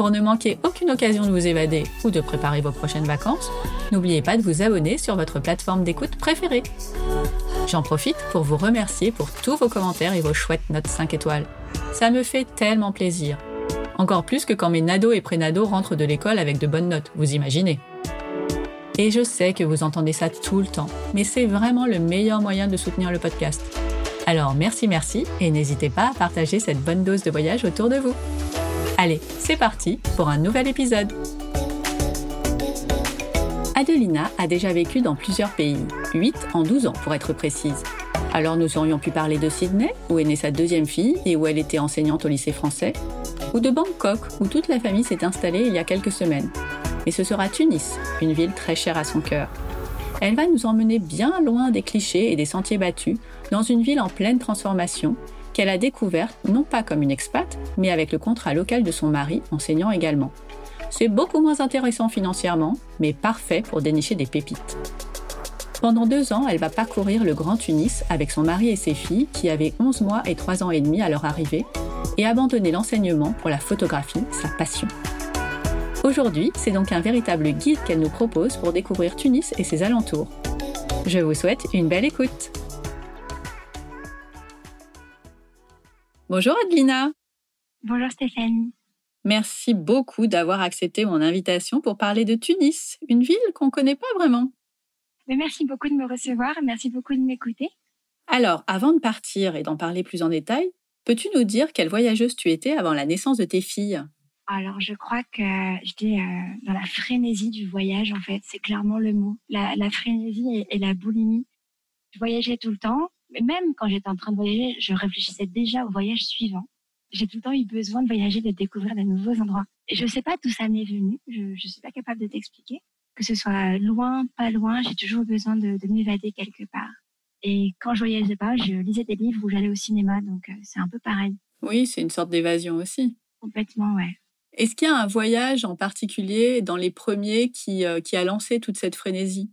Pour ne manquer aucune occasion de vous évader ou de préparer vos prochaines vacances, n'oubliez pas de vous abonner sur votre plateforme d'écoute préférée. J'en profite pour vous remercier pour tous vos commentaires et vos chouettes notes 5 étoiles. Ça me fait tellement plaisir. Encore plus que quand mes nados et prénados rentrent de l'école avec de bonnes notes, vous imaginez. Et je sais que vous entendez ça tout le temps, mais c'est vraiment le meilleur moyen de soutenir le podcast. Alors merci merci et n'hésitez pas à partager cette bonne dose de voyage autour de vous. Allez, c'est parti pour un nouvel épisode. Adelina a déjà vécu dans plusieurs pays, 8 en 12 ans pour être précise. Alors nous aurions pu parler de Sydney, où est née sa deuxième fille et où elle était enseignante au lycée français, ou de Bangkok, où toute la famille s'est installée il y a quelques semaines. Mais ce sera Tunis, une ville très chère à son cœur. Elle va nous emmener bien loin des clichés et des sentiers battus, dans une ville en pleine transformation, qu'elle a découverte non pas comme une expat, mais avec le contrat local de son mari, enseignant également. C'est beaucoup moins intéressant financièrement, mais parfait pour dénicher des pépites. Pendant deux ans, elle va parcourir le Grand Tunis avec son mari et ses filles, qui avaient 11 mois et 3 ans et demi à leur arrivée, et abandonner l'enseignement pour la photographie, sa passion. Aujourd'hui, c'est donc un véritable guide qu'elle nous propose pour découvrir Tunis et ses alentours. Je vous souhaite une belle écoute. Bonjour Adelina. Bonjour Stéphanie. Merci beaucoup d'avoir accepté mon invitation pour parler de Tunis, une ville qu'on ne connaît pas vraiment. Mais merci beaucoup de me recevoir, merci beaucoup de m'écouter. Alors, avant de partir et d'en parler plus en détail, peux-tu nous dire quelle voyageuse tu étais avant la naissance de tes filles? Alors, je crois que j'étais euh, dans la frénésie du voyage, en fait. C'est clairement le mot. La, frénésie et, la boulimie. Je voyageais tout le temps. Mais même quand j'étais en train de voyager, je réfléchissais déjà au voyage suivant. J'ai tout le temps eu besoin de voyager, de découvrir de nouveaux endroits. Et je ne sais pas d'où ça m'est venu. Je ne suis pas capable de t'expliquer. Que ce soit loin, pas loin, j'ai toujours besoin de, de m'évader quelque part. Et quand je voyageais pas, je lisais des livres ou j'allais au cinéma. Donc, euh, c'est un peu pareil. Oui, c'est une sorte d'évasion aussi. Complètement, ouais. Est-ce qu'il y a un voyage en particulier dans les premiers qui, euh, qui a lancé toute cette frénésie?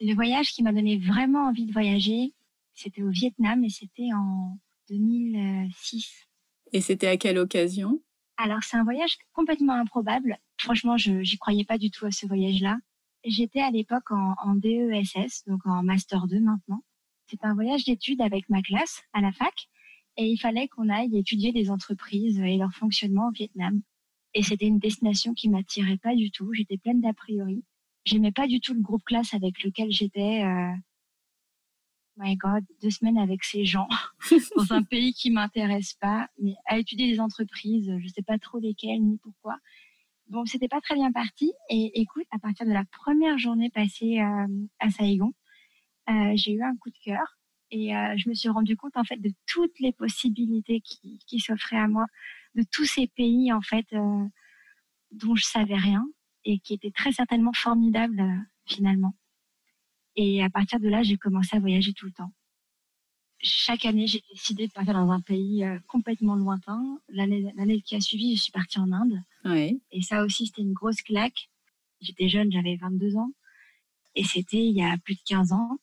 Le voyage qui m'a donné vraiment envie de voyager, c'était au Vietnam et c'était en 2006. Et c'était à quelle occasion? Alors c'est un voyage complètement improbable. Franchement, je n'y croyais pas du tout à ce voyage-là. J'étais à l'époque en, en DESS, donc en Master 2 maintenant. C'est un voyage d'études avec ma classe à la fac et il fallait qu'on aille étudier des entreprises et leur fonctionnement au Vietnam. Et c'était une destination qui m'attirait pas du tout. J'étais pleine d'a priori. J'aimais pas du tout le groupe classe avec lequel j'étais. Euh... My God, deux semaines avec ces gens dans un pays qui m'intéresse pas, mais à étudier des entreprises, je sais pas trop lesquelles ni pourquoi. Bon, c'était pas très bien parti. Et écoute, à partir de la première journée passée euh, à Saigon, euh, j'ai eu un coup de cœur et euh, je me suis rendu compte en fait de toutes les possibilités qui, qui s'offraient à moi de tous ces pays en fait dont je savais rien et qui étaient très certainement formidables finalement. Et à partir de là, j'ai commencé à voyager tout le temps. Chaque année, j'ai décidé de partir dans un pays euh, complètement lointain. L'année qui a suivi, je suis partie en Inde. Et ça aussi, c'était une grosse claque. J'étais jeune, j'avais 22 ans. Et c'était il y a plus de 15 ans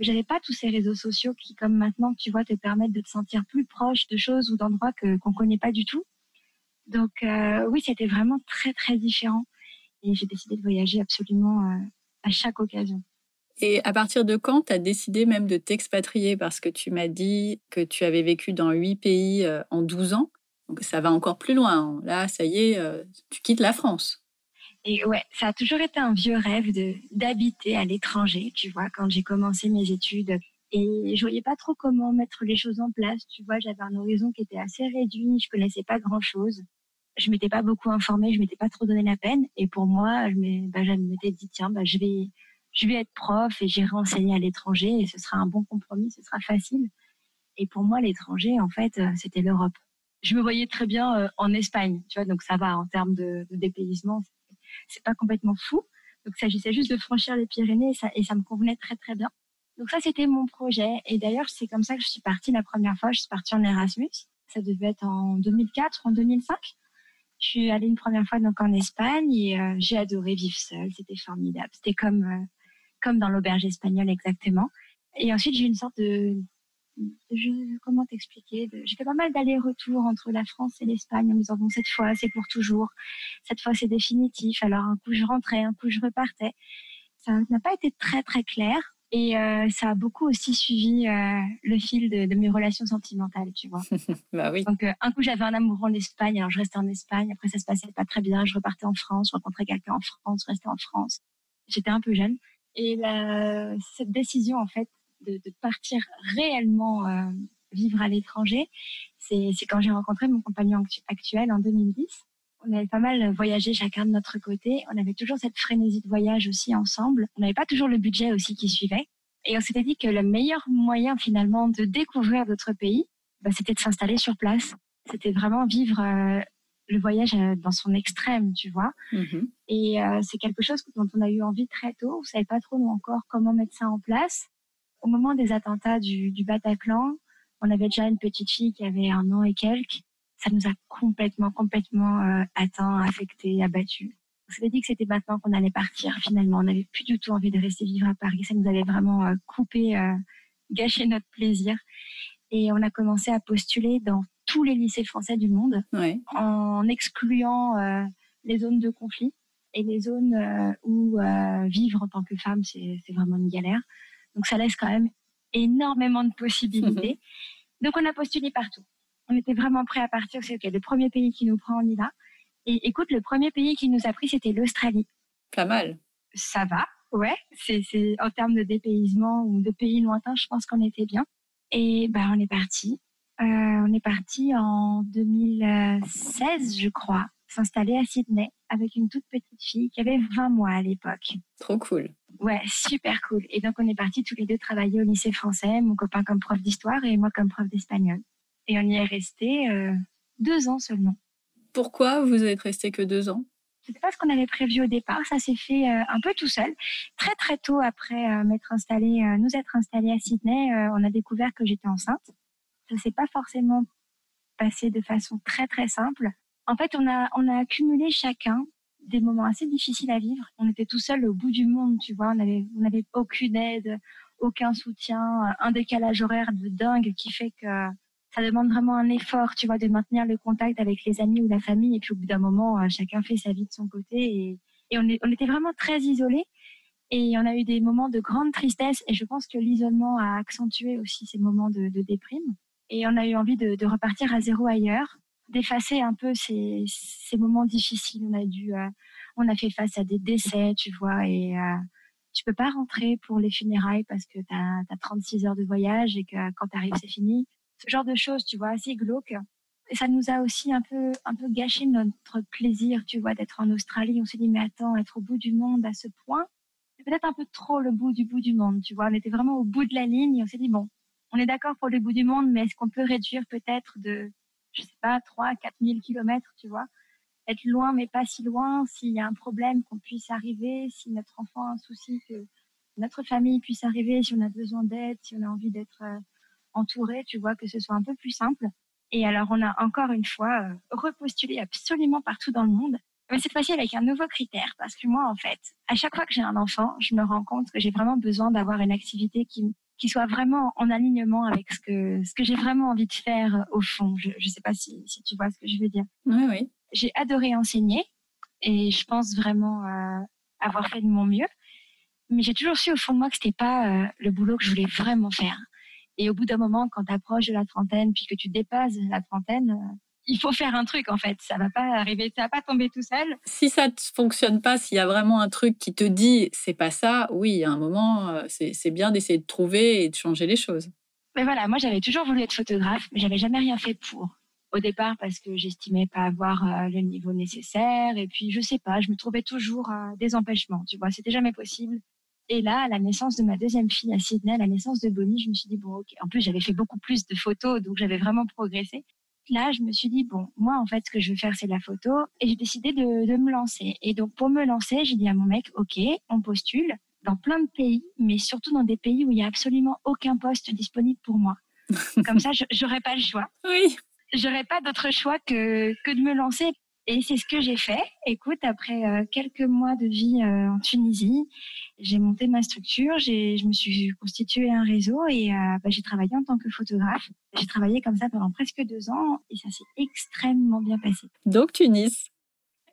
j'avais pas tous ces réseaux sociaux qui, comme maintenant, tu vois, te permettent de te sentir plus proche de choses ou d'endroits qu'on connaît pas du tout. Donc euh, oui, c'était vraiment très très différent. Et j'ai décidé de voyager absolument euh, à chaque occasion. Et à partir de quand tu as décidé même de t'expatrier? Parce que tu m'as dit que tu avais vécu dans huit pays euh, en 12 ans. Donc ça va encore plus loin. Là, ça y est, tu quittes la France. Et ouais, ça a toujours été un vieux rêve d'habiter à l'étranger, tu vois, quand j'ai commencé mes études. Et je voyais pas trop comment mettre les choses en place, tu vois, j'avais un horizon qui était assez réduit, je connaissais pas grand chose. Je m'étais pas beaucoup informée, je m'étais pas trop donné la peine. Et pour moi, je bah, m'étais dit, tiens, bah, je vais, je vais être prof et j'irai enseigner à l'étranger et ce sera un bon compromis, ce sera facile. Et pour moi, l'étranger, en fait, euh, c'était l'Europe. Je me voyais très bien euh, en Espagne, tu vois, donc ça va en termes de, de dépaysement, c'est pas complètement fou. Donc, il s'agissait juste de franchir les Pyrénées et ça, me convenait très, très bien. Donc ça, c'était mon projet. Et d'ailleurs, c'est comme ça que je suis partie la première fois. Je suis partie en Erasmus. Ça devait être en 2004 ou en 2005. Je suis allée une première fois donc en Espagne et euh, j'ai adoré vivre seule. C'était formidable. C'était comme comme dans l'auberge espagnole exactement. Et ensuite, j'ai eu une sorte de, je, comment t'expliquer J'ai fait pas mal d'allers-retours entre la France et l'Espagne en me disant bon cette fois c'est pour toujours, cette fois c'est définitif. Alors un coup je rentrais, un coup je repartais. Ça n'a pas été très très clair. Et euh, ça a beaucoup aussi suivi euh, le fil de, de, mes relations sentimentales, tu vois. bah oui. Donc, euh, un coup, j'avais un amour en Espagne, alors je restais en Espagne. Après, ça se passait pas très bien. Je repartais en France, je rencontrais quelqu'un en France, je restais en France. J'étais un peu jeune. Et la, cette décision, en fait, de, de partir réellement euh, vivre à l'étranger, c'est quand j'ai rencontré mon compagnon actuel en 2010 on avait pas mal voyagé chacun de notre côté. On avait toujours cette frénésie de voyage aussi ensemble. On n'avait pas toujours le budget aussi qui suivait. Et on s'était dit que le meilleur moyen finalement de découvrir d'autres pays, bah, c'était de s'installer sur place. C'était vraiment vivre euh, le voyage euh, dans son extrême, tu vois. Mm-hmm. Et euh, c'est quelque chose dont on a eu envie très tôt. On savait pas trop nous encore comment mettre ça en place. Au moment des attentats du, du Bataclan, on avait déjà une petite fille qui avait un an et quelques ça nous a complètement, complètement euh, atteint, affecté, abattu. On s'était dit que c'était maintenant qu'on allait partir. Finalement, on n'avait plus du tout envie de rester vivre à Paris. Ça nous avait vraiment euh, coupé, euh, gâché notre plaisir. Et on a commencé à postuler dans tous les lycées français du monde, en excluant euh, les zones de conflit et les zones euh, où vivre en tant que femme, c'est vraiment une galère. Donc ça laisse quand même énormément de possibilités. Donc on a postulé partout on était vraiment prêt à partir. C'est le premier pays qui nous prend, on y va. Et écoute, le premier pays qui nous a pris, c'était l'Australie. Pas mal. Ça va, ouais. C'est, en termes de dépaysement ou de pays lointains, je pense qu'on était bien. Et bah, on est parti. Euh, on est parti en 2016, je crois, s'installer à Sydney avec une toute petite fille qui avait 20 mois à l'époque. Trop cool. Ouais, super cool. Et donc on est partis tous les deux travailler au lycée français, mon copain comme prof d'histoire et moi comme prof d'espagnol. Et on y est resté euh, deux ans seulement. Pourquoi vous êtes resté que deux ans? C'était pas ce qu'on avait prévu au départ. Ça s'est fait euh, un peu tout seul. Très très tôt après euh, m'être installé, nous être installés à Sydney, on a découvert que j'étais enceinte. Ça s'est pas forcément passé de façon très très simple. En fait, on a on a accumulé chacun des moments assez difficiles à vivre. On était tout seul au bout du monde, tu vois. On avait on avait aucune aide, aucun soutien, un décalage horaire de dingue qui fait que ça demande vraiment un effort, tu vois, de maintenir le contact avec les amis ou la famille. Et puis au bout d'un moment, euh, chacun fait sa vie de son côté. Et, et on, était vraiment très isolés. Et on a eu des moments de grande tristesse. Et je pense que l'isolement a accentué aussi ces moments de déprime. Et on a eu envie de, de repartir à zéro ailleurs, d'effacer un peu ces, ces moments difficiles. On a dû, euh, on a fait face à des décès, tu vois, et euh, tu peux pas rentrer pour les funérailles parce que tu as, as, 36 heures de voyage et que quand tu arrives, c'est fini ce genre de choses, tu vois, assez glauques. Et ça nous a aussi un peu, un peu gâché notre plaisir, tu vois, d'être en Australie. On s'est dit, mais attends, être au bout du monde à ce point, c'est peut-être un peu trop le bout du bout du monde, tu vois. On était vraiment au bout de la ligne et on s'est dit, bon, on est d'accord pour le bout du monde, mais est-ce qu'on peut réduire peut-être de, je sais pas, 3, 4 000 kilomètres, tu vois? Être loin, mais pas si loin, s'il y a un problème qu'on puisse arriver, si notre enfant a un souci, que notre famille puisse arriver, si on a besoin d'aide, si on a envie d'être euh, entouré, tu vois, que ce soit un peu plus simple. Et alors, on a encore une fois euh, repostulé absolument partout dans le monde, mais cette fois-ci avec un nouveau critère, parce que moi, en fait, à chaque fois que j'ai un enfant, je me rends compte que j'ai vraiment besoin d'avoir une activité qui, qui soit vraiment en alignement avec ce que, ce que j'ai vraiment envie de faire euh, au fond. Je ne sais pas si, si tu vois ce que je veux dire. Oui, oui. J'ai adoré enseigner et je pense vraiment euh, avoir fait de mon mieux. Mais j'ai toujours su au fond de moi que c'était pas euh, le boulot que je voulais vraiment faire. Et au bout d'un moment, quand tu approches de la trentaine, puis que tu dépasses la trentaine, euh, il faut faire un truc en fait. Ça va pas arriver, ça va pas tomber tout seul. Si ça ne fonctionne pas, s'il y a vraiment un truc qui te dit c'est pas ça, oui, à un moment, euh, c'est bien d'essayer de trouver et de changer les choses. Mais voilà, moi j'avais toujours voulu être photographe, mais j'avais jamais rien fait pour. Au départ, parce que j'estimais pas avoir euh, le niveau nécessaire, et puis je sais pas, je me trouvais toujours des empêchements. Tu vois, c'était jamais possible. Et là, à la naissance de ma deuxième fille à Sydney, à la naissance de Bonnie, je me suis dit, bon, ok. En plus, j'avais fait beaucoup plus de photos, donc j'avais vraiment progressé. Là, je me suis dit, bon, moi, en fait, ce que je veux faire, c'est la photo. Et j'ai décidé de, de me lancer. Et donc, pour me lancer, j'ai dit à mon mec, OK, on postule dans plein de pays, mais surtout dans des pays où il n'y a absolument aucun poste disponible pour moi. Comme ça, j'aurais pas le choix. Oui. J'aurais pas d'autre choix que, que de me lancer. Et c'est ce que j'ai fait. Écoute, après euh, quelques mois de vie euh, en Tunisie, j'ai monté ma structure, je me suis constitué un réseau et euh, bah, j'ai travaillé en tant que photographe. J'ai travaillé comme ça pendant presque deux ans et ça s'est extrêmement bien passé. Donc Tunis.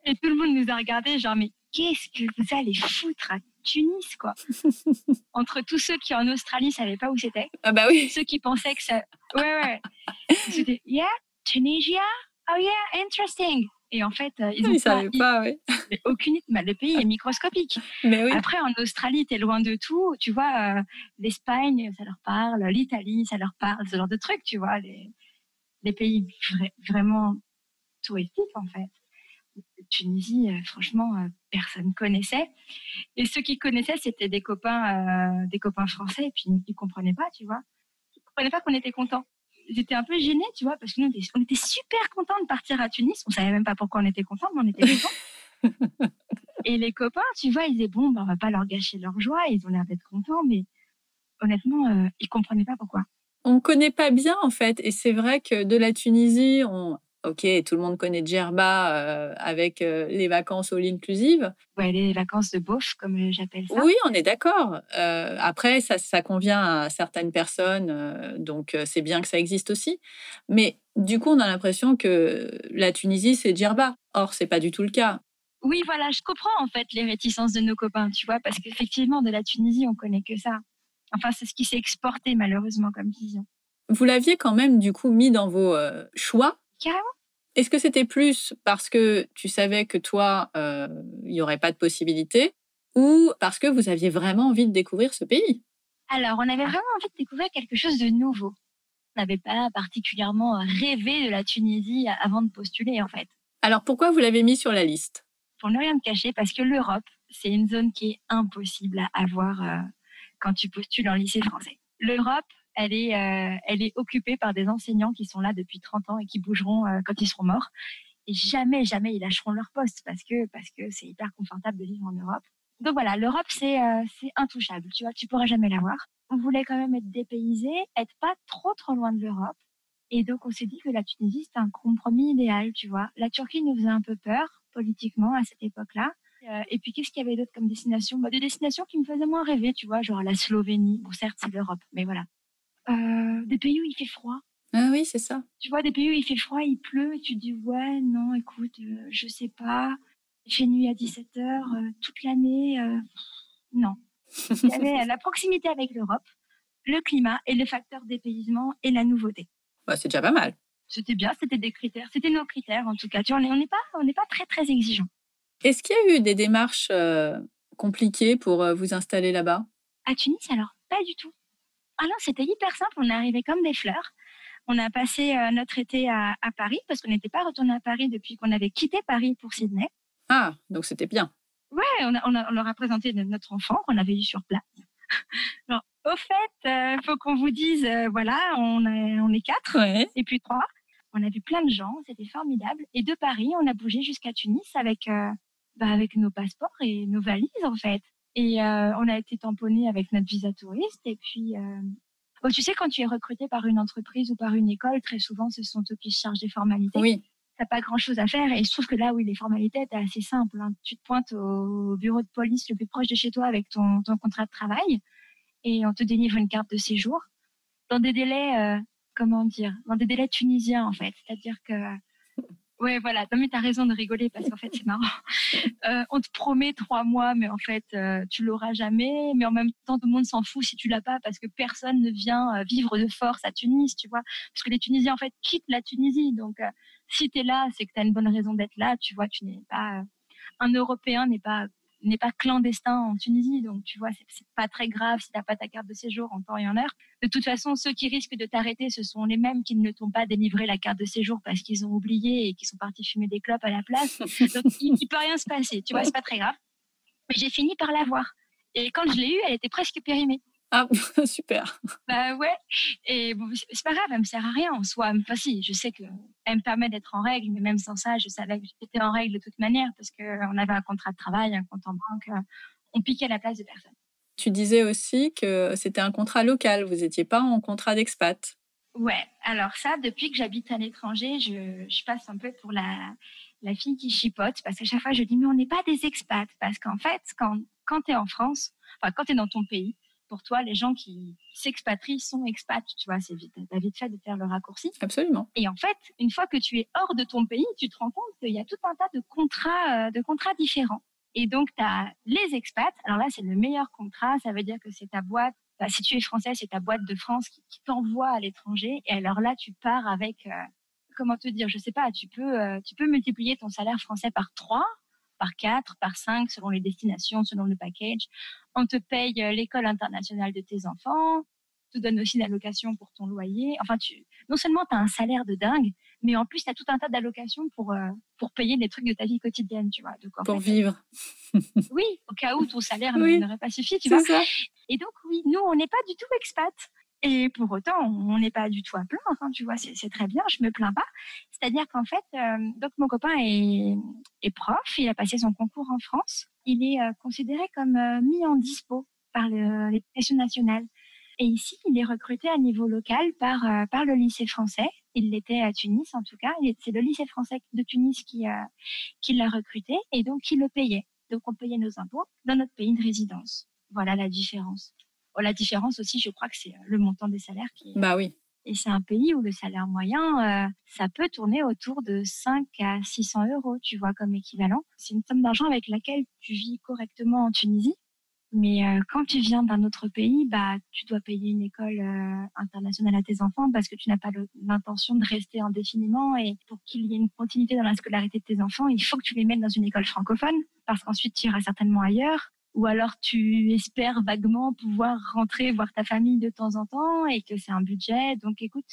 Et tout le monde nous a regardé genre mais qu'est-ce que vous allez foutre à Tunis, quoi? Entre tous ceux qui en Australie savaient pas où c'était. Ah bah oui. Ceux qui pensaient que ça. Ouais, ouais. C'était, yeah, Tunisia? Oh yeah, interesting. Et en fait, euh, ils ne savaient pas, oui. Aucune. Bah, le pays est microscopique. Mais oui. Après, en Australie, tu es loin de tout. Tu vois, euh, l'Espagne, ça leur parle. L'Italie, ça leur parle. Ce genre de trucs, tu vois. Les, les pays vraiment touristiques, en fait. Tunisie, euh, franchement, euh, personne connaissait. Et ceux qui connaissaient, c'était des copains, des copains français, et puis ils comprenaient pas, tu vois. Ils comprenaient pas qu'on était contents. Étaient un peu gênés, tu vois, parce que nous, on était super contents de partir à Tunis. On savait même pas pourquoi on était contents, mais on était contents. et les copains, tu vois, ils disaient bon, ben, on va pas leur gâcher leur joie. Ils ont l'air d'être contents, mais honnêtement, euh, ils comprenaient pas pourquoi. On connaît pas bien en fait, et c'est vrai que de la Tunisie, on, Ok, tout le monde connaît Djerba euh, avec euh, les vacances all inclusive. Ouais, les vacances de beauf, comme j'appelle ça. Oui, on est d'accord. Euh, après, ça, ça convient à certaines personnes, donc c'est bien que ça existe aussi. Mais du coup, on a l'impression que la Tunisie, c'est Djerba. Or, c'est pas du tout le cas. Oui, voilà, je comprends en fait les réticences de nos copains, tu vois, parce qu'effectivement, de la Tunisie, on connaît que ça. Enfin, c'est ce qui s'est exporté malheureusement comme vision. Vous l'aviez quand même du coup mis dans vos choix Carrément. Est-ce que c'était plus parce que tu savais que toi, euh, il n'y aurait pas de possibilité ou parce que vous aviez vraiment envie de découvrir ce pays? Alors, on avait vraiment envie de découvrir quelque chose de nouveau. On n'avait pas particulièrement rêvé de la Tunisie avant de postuler, en fait. Alors, pourquoi vous l'avez mis sur la liste? Pour ne rien te cacher, parce que l'Europe, c'est une zone qui est impossible à avoir euh, quand tu postules en lycée français. L'Europe, elle est, euh, elle est occupée par des enseignants qui sont là depuis 30 ans et qui bougeront euh, quand ils seront morts. Et jamais, jamais ils lâcheront leur poste parce que c'est hyper confortable de vivre en Europe. Donc voilà, l'Europe c'est euh, intouchable. Tu vois, tu pourras jamais l'avoir. On voulait quand même être dépaysé, être pas trop trop loin de l'Europe. Et donc on s'est dit que la Tunisie c'était un compromis idéal. Tu vois, la Turquie nous faisait un peu peur politiquement à cette époque-là. et puis, qu'est-ce qu'il y avait d'autre comme destination? Bah, Des destinations qui me faisaient moins rêver, tu vois, genre la Slovénie. Bon, certes, c'est l'Europe, mais voilà. Euh, des pays où il fait froid. Ah oui, c'est ça. Tu vois, des pays où il fait froid, il pleut, et tu te dis, ouais, non, écoute, euh, je sais pas, il fait nuit à 17h euh, toute l'année. non. Il y avait la proximité avec l'Europe, le climat et le facteur dépaysement et la nouveauté. Bah, c'est déjà pas mal. C'était bien, c'était des critères, c'était nos critères en tout cas. Tu vois, on n'est pas, on n'est pas très très exigeant. Est-ce qu'il y a eu des démarches compliquées pour vous installer là-bas? À Tunis, alors pas du tout. Ah non, c'était hyper simple. On est arrivé comme des fleurs. On a passé euh, notre été à, Paris parce qu'on n'était pas retourné à Paris depuis qu'on avait quitté Paris pour Sydney. Ah, donc c'était bien. Ouais, on, on, leur a présenté notre enfant qu'on avait eu sur place. au fait, il euh, faut qu'on vous dise, euh, voilà, on est, on est quatre et puis trois. On a vu plein de gens, c'était formidable. Et de Paris, on a bougé jusqu'à Tunis avec, bah, avec nos passeports et nos valises en fait. Et euh, on a été tamponné avec notre visa touriste. Et puis, euh... oh, tu sais, quand tu es recruté par une entreprise ou par une école, très souvent, ce sont eux qui se chargent des formalités. Oui. T'as pas grand chose à faire. Et je trouve que là, oui, les formalités étaient assez simples. Hein. Tu te pointes au bureau de police le plus proche de chez toi avec ton, ton contrat de travail et on te délivre une carte de séjour dans des délais, euh, comment dire, dans des délais tunisiens, en fait. C'est-à-dire que Ouais, voilà. Non, mais t'as raison de rigoler parce qu'en fait, c'est marrant. Euh, on te promet trois mois, mais en fait, euh, tu l'auras jamais. Mais en même temps, tout le monde s'en fout si tu l'as pas parce que personne ne vient euh, vivre de force à Tunis, tu vois. Parce que les Tunisiens, en fait, quittent la Tunisie. Donc, euh, si tu es là, c'est que tu as une bonne raison d'être là. Tu vois, tu n'es pas. un Européen n'est pas n'est pas clandestin en Tunisie, donc tu vois, c'est pas très grave si t'as pas ta carte de séjour en temps et en heure. De toute façon, ceux qui risquent de t'arrêter, ce sont les mêmes qui ne t'ont pas délivré la carte de séjour parce qu'ils ont oublié et qui sont partis fumer des clopes à la place. Donc il, il peut rien se passer, tu vois, c'est pas très grave. Mais j'ai fini par l'avoir. Et quand je l'ai eue, elle était presque périmée. Ah, super. Bah ouais. Et bon, c'est pas grave, elle me sert à rien en soi. Enfin, si, je sais qu'elle me permet d'être en règle, mais même sans ça, je savais que j'étais en règle de toute manière parce qu'on avait un contrat de travail, un compte en banque. Euh, on piquait la place de personne. Tu disais aussi que c'était un contrat local, vous n'étiez pas en contrat d'expat. Ouais, alors ça, depuis que j'habite à l'étranger, je, je, passe un peu pour la, la fille qui chipote parce qu'à chaque fois, je dis, mais on n'est pas des expats. Parce qu'en fait, quand, quand tu es en France, enfin, quand tu es dans ton pays, pour toi, les gens qui s'expatrient sont expats, tu vois, c'est vite, t'as vite fait de faire le raccourci. Absolument. Et en fait, une fois que tu es hors de ton pays, tu te rends compte qu'il y a tout un tas de contrats, euh, de contrats différents. Et donc, tu as les expats. Alors là, c'est le meilleur contrat. Ça veut dire que c'est ta boîte. Bah, si tu es français, c'est ta boîte de France qui, t'envoie à l'étranger. Et alors là, tu pars avec, euh, comment te dire, je sais pas, tu peux, euh, tu peux multiplier ton salaire français par 3, par 4, par 5, selon les destinations, selon le package. On te paye euh, l'école internationale de tes enfants te donne aussi d'allocations pour ton loyer. Enfin, tu, non seulement tu as un salaire de dingue, mais en plus, tu as tout un tas d'allocations pour, euh, pour payer des trucs de ta vie quotidienne, tu vois. pour vivre. oui, au cas où ton salaire n'aurait pas suffi, tu vois. Ça. Et donc, oui, nous, on n'est pas du tout expat. Et pour autant, on n'est pas du tout à plaindre, hein, tu vois, c'est très bien, je me plains pas. C'est-à-dire qu'en fait, euh, donc mon copain est, est, prof, il a passé son concours en France, il est euh, considéré comme mis en dispo par l'éducation nationale. Et ici, il est recruté à niveau local par, euh, par le lycée français. Il l'était à Tunis, en tout cas. C'est le lycée français de Tunis qui, euh, qui l'a recruté et donc qui le payait. Donc, on payait nos impôts dans notre pays de résidence. Voilà la différence. La différence aussi, je crois que c'est euh, le montant des salaires qui. Bah oui. Et c'est un pays où le salaire moyen, euh, ça peut tourner autour de 5 à 600 euros, tu vois, comme équivalent. C'est une somme d'argent avec laquelle tu vis correctement en Tunisie. Mais euh, quand tu viens d'un autre pays, bah, tu dois payer une école euh, internationale à tes enfants parce que tu n'as pas l'intention de rester indéfiniment. Et pour qu'il y ait une continuité dans la scolarité de tes enfants, il faut que tu les mettes dans une école francophone parce qu'ensuite tu iras certainement ailleurs. Ou alors tu espères vaguement pouvoir rentrer voir ta famille de temps en temps et que c'est un budget. Donc écoute,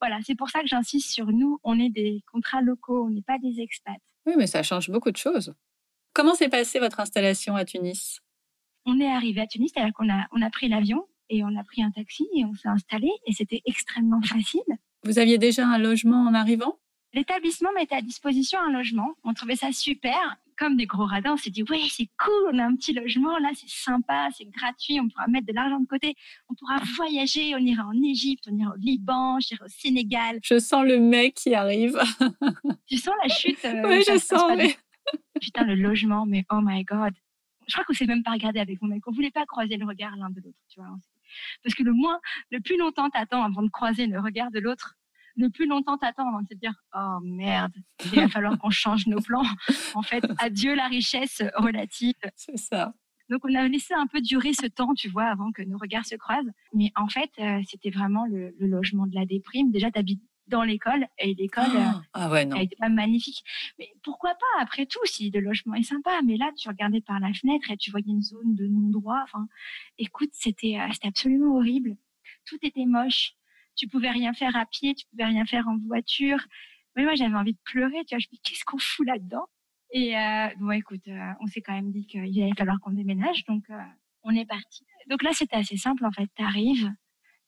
voilà, c'est pour ça que j'insiste sur nous. On est des contrats locaux, on n'est pas des expats. Oui, mais ça change beaucoup de choses. Comment s'est passée votre installation à Tunis? On est arrivé à Tunis, c'est-à-dire qu'on a, on a pris l'avion et on a pris un taxi et on s'est installé et c'était extrêmement facile. Vous aviez déjà un logement en arrivant? L'établissement mettait à disposition un logement. On trouvait ça super. Comme des gros radins, on s'est dit, ouais, c'est cool, on a un petit logement, là, c'est sympa, c'est gratuit, on pourra mettre de l'argent de côté, on pourra voyager, on ira en Égypte, on ira au Liban, j'irai au Sénégal. Je sens le mec qui arrive. tu sens la chute euh, Oui, je sens. Putain, le logement, mais oh my god je crois qu'on s'est même pas regardé avec mon mec. On voulait pas croiser le regard l'un de l'autre, tu vois. Parce que le moins, le plus longtemps t'attends avant de croiser le regard de l'autre, le plus longtemps t'attends avant de te dire oh merde, il va falloir qu'on change nos plans. En fait, adieu la richesse relative. C'est ça. Donc on a laissé un peu durer ce temps, tu vois, avant que nos regards se croisent. Mais en fait, euh, c'était vraiment le, le, logement de la déprime. Déjà, t'habites dans l'école et l'école ah, ah ouais, non. elle était pas magnifique mais pourquoi pas après tout si le logement est sympa? Mais là tu regardais par la fenêtre et tu voyais une zone de non droit enfin écoute c'était euh, c'était absolument horrible tout était moche tu pouvais rien faire à pied tu pouvais rien faire en voiture mais moi j'avais envie de pleurer tu vois je me dis qu'est-ce qu'on fout là-dedans? Et euh, bon écoute euh, on s'est quand même dit qu'il allait falloir qu'on déménage donc euh, on est parti donc là c'était assez simple en fait t'arrives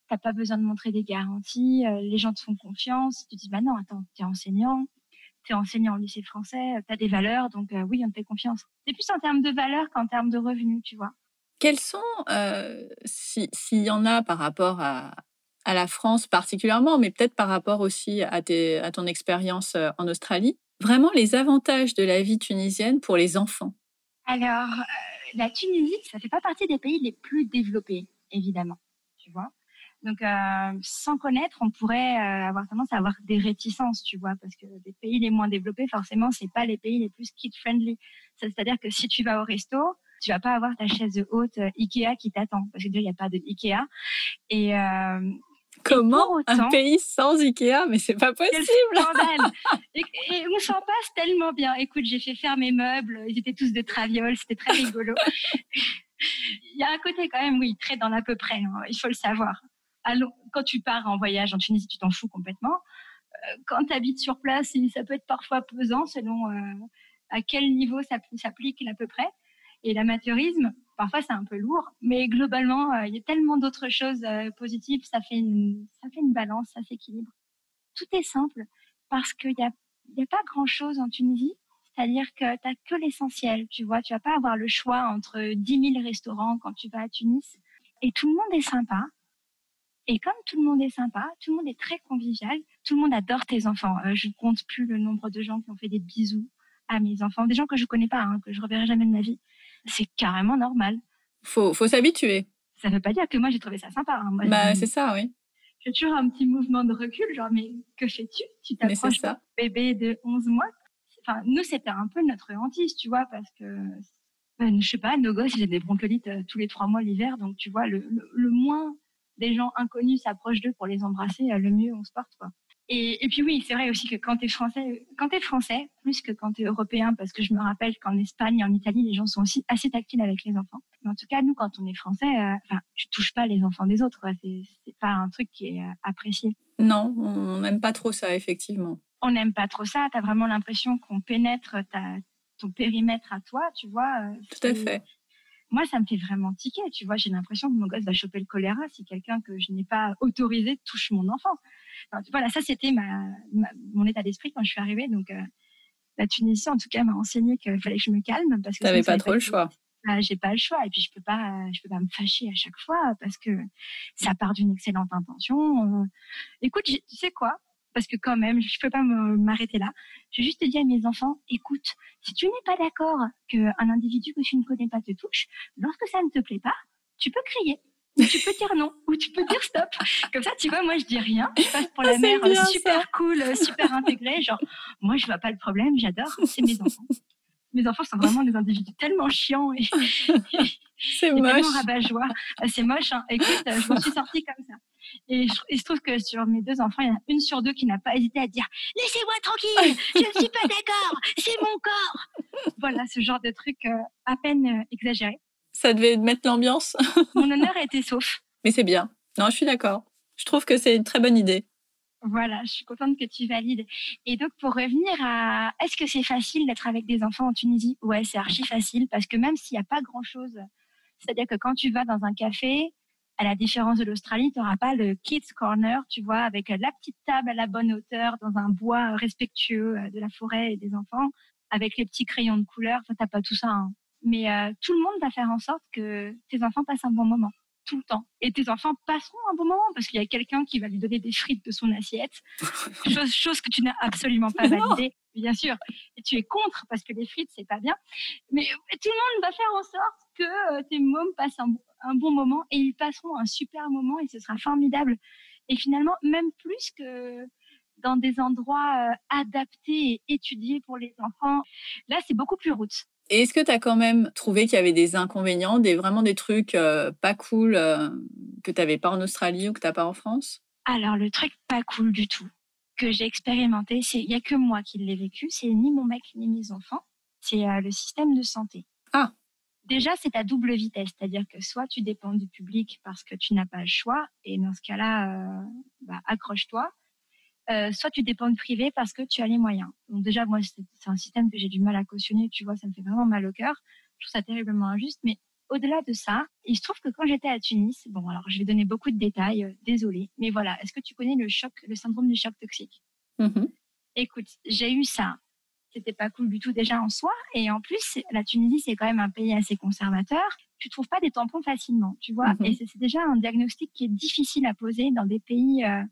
t'as pas besoin de montrer des garanties, les gens te font confiance. Tu te dis, bah non, attends, tu es enseignant, tu es enseignant au lycée français, tu as des valeurs, donc oui, on te fait confiance. C'est plus en termes de valeurs qu'en termes de revenus, tu vois. Quels sont, s'il y en a par rapport à, à la France particulièrement, mais peut-être par rapport aussi à, tes, à ton expérience en Australie, vraiment les avantages de la vie tunisienne pour les enfants Alors, la Tunisie, ça fait pas partie des pays les plus développés, évidemment, tu vois. Donc, euh, sans connaître, on pourrait euh, avoir tendance à avoir des réticences, tu vois, parce que les pays les moins développés, forcément, c'est pas les pays les plus kid-friendly. C'est-à-dire que si tu vas au resto, tu vas pas avoir ta chaise haute euh, Ikea qui t'attend, parce que il n'y a pas de Ikea. Et Comment un pays sans Ikea Mais c'est pas possible. et, et, on s'en passe tellement bien. Écoute, j'ai fait faire mes meubles, ils étaient tous de traviole, c'était très rigolo. il y a un côté quand même, oui, très dans l'à peu près. Hein, il faut le savoir quand tu pars en voyage en Tunisie, tu t'en fous complètement. Euh, quand tu habites sur place, ça peut être parfois pesant selon euh, à quel niveau ça s'applique à peu près. Et l'amateurisme, Parfois, c'est un peu lourd, mais globalement, euh, il y a tellement d'autres choses euh, positives. Ça fait une, ça fait une balance, ça s'équilibre. Tout est simple parce qu'il y a, a pas grand chose en Tunisie. C'est-à-dire que tu que l'essentiel, tu vois. Tu vas pas avoir le choix entre 10 000 restaurants quand tu vas à Tunis. Et tout le monde est sympa. Et comme tout le monde est sympa, tout le monde est très convivial, tout le monde adore tes enfants. Euh, je ne compte plus le nombre de gens qui ont fait des bisous à mes enfants, des gens que je connais pas, hein, que je reverrai jamais de ma vie. C'est carrément normal. Faut, faut s'habituer. Ça ne veut pas dire que moi j'ai trouvé ça sympa. Hein. bah c'est ça, oui. J'ai toujours un petit mouvement de recul, genre mais que fais-tu? Tu t'approches d'un bébé de 11 mois. Enfin, nous c'était un peu notre hantise, tu vois, parce que ben, je sais pas, nos gosses ils ont des broncholites euh, tous les trois mois l'hiver, donc tu vois le, le moins des gens inconnus s'approchent d'eux pour les embrasser, euh, le mieux on se porte. Quoi. Et, et puis oui, c'est vrai aussi que quand tu es français, quand es français, plus que quand tu es européen, parce que je me rappelle qu'en Espagne et en Italie, les gens sont aussi assez tactiles avec les enfants. Mais en tout cas, nous, quand on est français, euh, enfin, tu touches pas les enfants des autres. C'est pas un truc qui est euh, apprécié. Non, on n'aime pas trop ça, effectivement. On n'aime pas trop ça. Tu as vraiment l'impression qu'on pénètre ta, ton périmètre à toi, tu vois. Tout à fait moi, ça me fait vraiment tiquer. Tu vois, j'ai l'impression que mon gosse va choper le choléra si quelqu'un que je n'ai pas autorisé touche mon enfant. voilà, ça, c'était ma, mon état d'esprit quand je suis arrivée. Donc, euh, la Tunisie, en tout cas, m'a enseigné qu'il fallait que je me calme. Parce que n'avais pas trop le choix. Ah, j'ai pas le choix. Et puis, je peux pas, je peux pas me fâcher à chaque fois parce que ça part d'une excellente intention. Euh, écoute, tu sais quoi? Parce que quand même, je peux pas m'arrêter là. Je vais juste te dire à mes enfants, écoute, si tu n'es pas d'accord qu'un individu que tu ne connais pas te touche, lorsque ça ne te plaît pas, tu peux crier. tu peux dire non ou tu peux dire stop. Comme ça, tu vois, moi je dis rien. Je passe pour la ah, mère super cool, super intégrée. Genre, moi je vois pas le problème, j'adore. C'est mes enfants. Mes enfants sont vraiment des individus tellement chiants et, c'est moche. tellement rabat-joie. Ah, c'est moche. Hein. Écoute, je m'en suis sortie comme ça. Et je, il se trouve que sur mes deux enfants, il y en a une sur deux qui n'a pas hésité à dire Laissez-moi tranquille, je ne suis pas d'accord, c'est mon corps. Voilà, ce genre de truc euh, à peine euh, exagéré. Ça devait mettre l'ambiance. mon honneur était sauf. Mais c'est bien. Non, je suis d'accord. Je trouve que c'est une très bonne idée. Voilà, je suis contente que tu valides. Et donc, pour revenir à est-ce que c'est facile d'être avec des enfants en Tunisie? Ouais, c'est archi facile parce que même s'il n'y a pas grand-chose, c'est-à-dire que quand tu vas dans un café, à la différence de l'Australie, tu n'auras pas le kids corner, tu vois, avec la petite table à la bonne hauteur, dans un bois respectueux euh, de la forêt et des enfants, avec les petits crayons de couleur. Enfin, t'as pas tout ça. Hein. Mais euh, tout le monde va faire en sorte que tes enfants passent un bon moment tout le temps. Et tes enfants passeront un bon moment parce qu'il y a quelqu'un qui va lui donner des frites de son assiette, chose, chose que tu n'as absolument pas validée, bien sûr. Et tu es contre parce que les frites, c'est pas bien. Mais tout le monde va faire en sorte que euh, tes mômes passent un, un bon moment et ils passeront un super moment et ce sera formidable. Et finalement, même plus que dans des endroits euh, adaptés et étudiés pour les enfants, là, c'est beaucoup plus route. Et est-ce que tu as quand même trouvé qu'il y avait des inconvénients, des, vraiment des trucs euh, pas cool euh, que tu n'avais pas en Australie ou que tu n'as pas en France? Alors, le truc pas cool du tout que j'ai expérimenté, c'est il n'y a que moi qui l'ai vécu, c'est ni mon mec ni mes enfants, c'est le système de santé. Ah déjà, c'est à double vitesse, c'est-à-dire que soit tu dépends du public parce que tu n'as pas le choix, et dans ce cas-là, euh, bah, accroche-toi, euh, soit tu dépends de privé parce que tu as les moyens. Donc déjà, moi, c'est un système que j'ai du mal à cautionner, tu vois, ça me fait vraiment mal au cœur. Je trouve ça terriblement injuste, mais au-delà de ça, il se trouve que quand j'étais à Tunis, bon, alors je vais donner beaucoup de détails, euh, désolé, mais voilà, est-ce que tu connais le choc, le syndrome du choc toxique? Mmh Écoute, j'ai eu ça c'était pas cool du tout déjà en soi. Et en plus, la Tunisie, c'est quand même un pays assez conservateur. Tu trouves pas des tampons facilement, tu vois. Mhm. Et c'est déjà un diagnostic qui est difficile à poser dans des pays euh,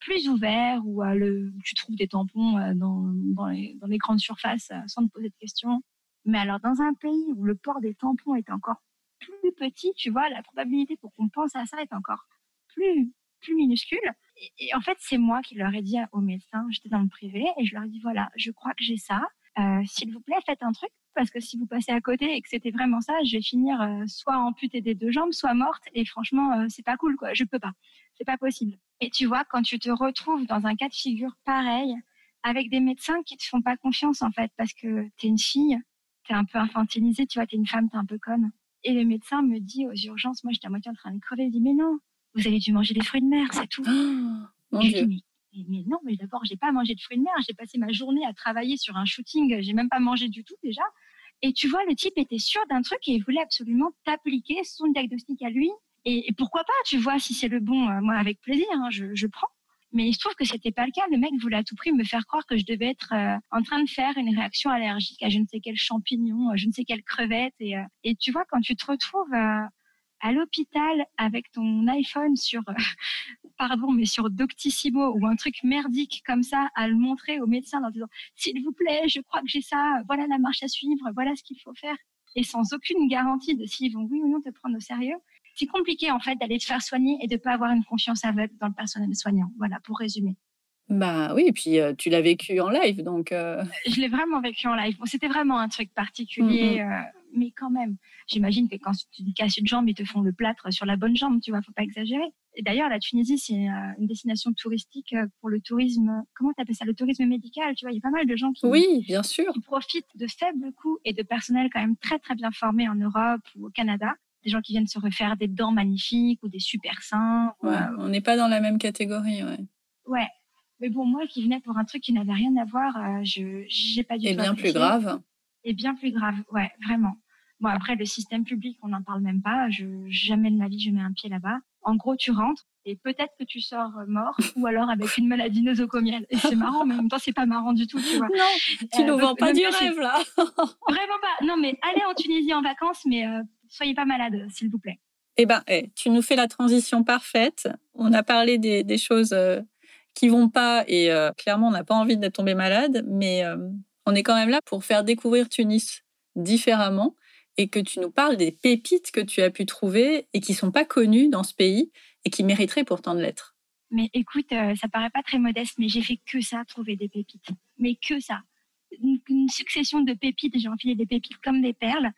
plus ouverts où euh, le, tu trouves des tampons euh, dans, dans, les, dans, les, grandes surfaces sans te poser de questions. Mais alors, dans un pays où le port des tampons est encore plus petit, tu vois, la probabilité pour qu'on pense à ça est encore plus, plus minuscule. Et, en fait, c'est moi qui leur ai dit au médecin, j'étais dans le privé, et je leur ai dit, voilà, je crois que j'ai ça. Euh, s'il vous plaît, faites un truc, parce que si vous passez à côté et que c'était vraiment ça, je vais finir euh, soit amputée des deux jambes, soit morte. Et franchement, euh, c'est pas cool, quoi. Je peux pas. C'est pas possible. Et tu vois, quand tu te retrouves dans un cas de figure pareil, avec des médecins qui te font pas confiance, en fait, parce que t'es une fille, t'es un peu infantilisée, tu vois, t'es une femme, t'es un peu conne. Et le médecin me dit aux urgences, moi j'étais à moitié en train de crever, il dit mais non, vous avez dû manger des fruits de mer, c'est tout. Oh, mais, non, mais d'abord, j'ai pas mangé de fruits de mer. J'ai passé ma journée à travailler sur un shooting. J'ai même pas mangé du tout déjà. Et tu vois, le type était sûr d'un truc et il voulait absolument t'appliquer son diagnostic à lui. Et, pourquoi pas, tu vois, si c'est le bon, euh, moi avec plaisir, hein, je, je prends. Mais il se trouve que c'était pas le cas. Le mec voulait à tout prix me faire croire que je devais être euh, en train de faire une réaction allergique à je ne sais quel champignon, je ne sais quelle crevette. Et, et tu vois, quand tu te retrouves à l'hôpital avec ton iPhone sur, pardon, mais sur Doctissimo ou un truc merdique comme ça, à le montrer au médecin en disant, s'il vous plaît, je crois que j'ai ça, voilà la marche à suivre, voilà ce qu'il faut faire. Et sans aucune garantie de s'ils vont oui ou non te prendre au sérieux. C'est compliqué, en fait, d'aller te faire soigner et de pas avoir une confiance aveugle dans le personnel soignant. Voilà, pour résumer. Bah oui, et puis euh, tu l'as vécu en live, donc. Euh. Je l'ai vraiment vécu en live. Bon, c'était vraiment un truc particulier. Mm, mm. Euh, mais quand même, j'imagine que quand tu te casses une jambe, ils te font le plâtre sur la bonne jambe, tu vois, faut pas exagérer. Et d'ailleurs, la Tunisie, c'est une destination touristique pour le tourisme, comment tu appelles ça, le tourisme médical, tu vois, il y a pas mal de gens qui, oui, bien sûr. qui profitent de faibles coûts et de personnel quand même très, très bien formé en Europe ou au Canada. Des gens qui viennent se refaire des dents magnifiques ou des super seins. Ouais, on n'est pas dans la même catégorie, ouais. Ouais. Mais bon, moi qui venais pour un truc qui n'avait rien à voir, euh, je j'ai pas du tout. Et bien plus grave. Et bien plus grave, ouais, vraiment. Bon, après, le système public, on n'en parle même pas. Je, jamais de ma vie, je mets un pied là-bas. En gros, tu rentres et peut-être que tu sors mort ou alors avec une maladie nosocomiale. Et c'est marrant, mais en même temps, c'est pas marrant du tout, tu vois. Non, tu euh, nous vends pas du rêve, là. Vraiment pas. Non, mais allez en Tunisie en vacances, mais euh, soyez pas malade, s'il vous plaît. Eh ben, eh, tu nous fais la transition parfaite. On a parlé des, des choses euh, qui vont pas et euh, clairement, on n'a pas envie d'être tombé malade, mais on est quand même là pour faire découvrir Tunis différemment et que tu nous parles des pépites que tu as pu trouver et qui sont pas connues dans ce pays et qui mériteraient pourtant de l'être. Mais écoute, euh, ça paraît pas très modeste, mais j'ai fait que ça, trouver des pépites. Mais que ça. Une, succession de pépites, j'ai enfilé des pépites comme des perles.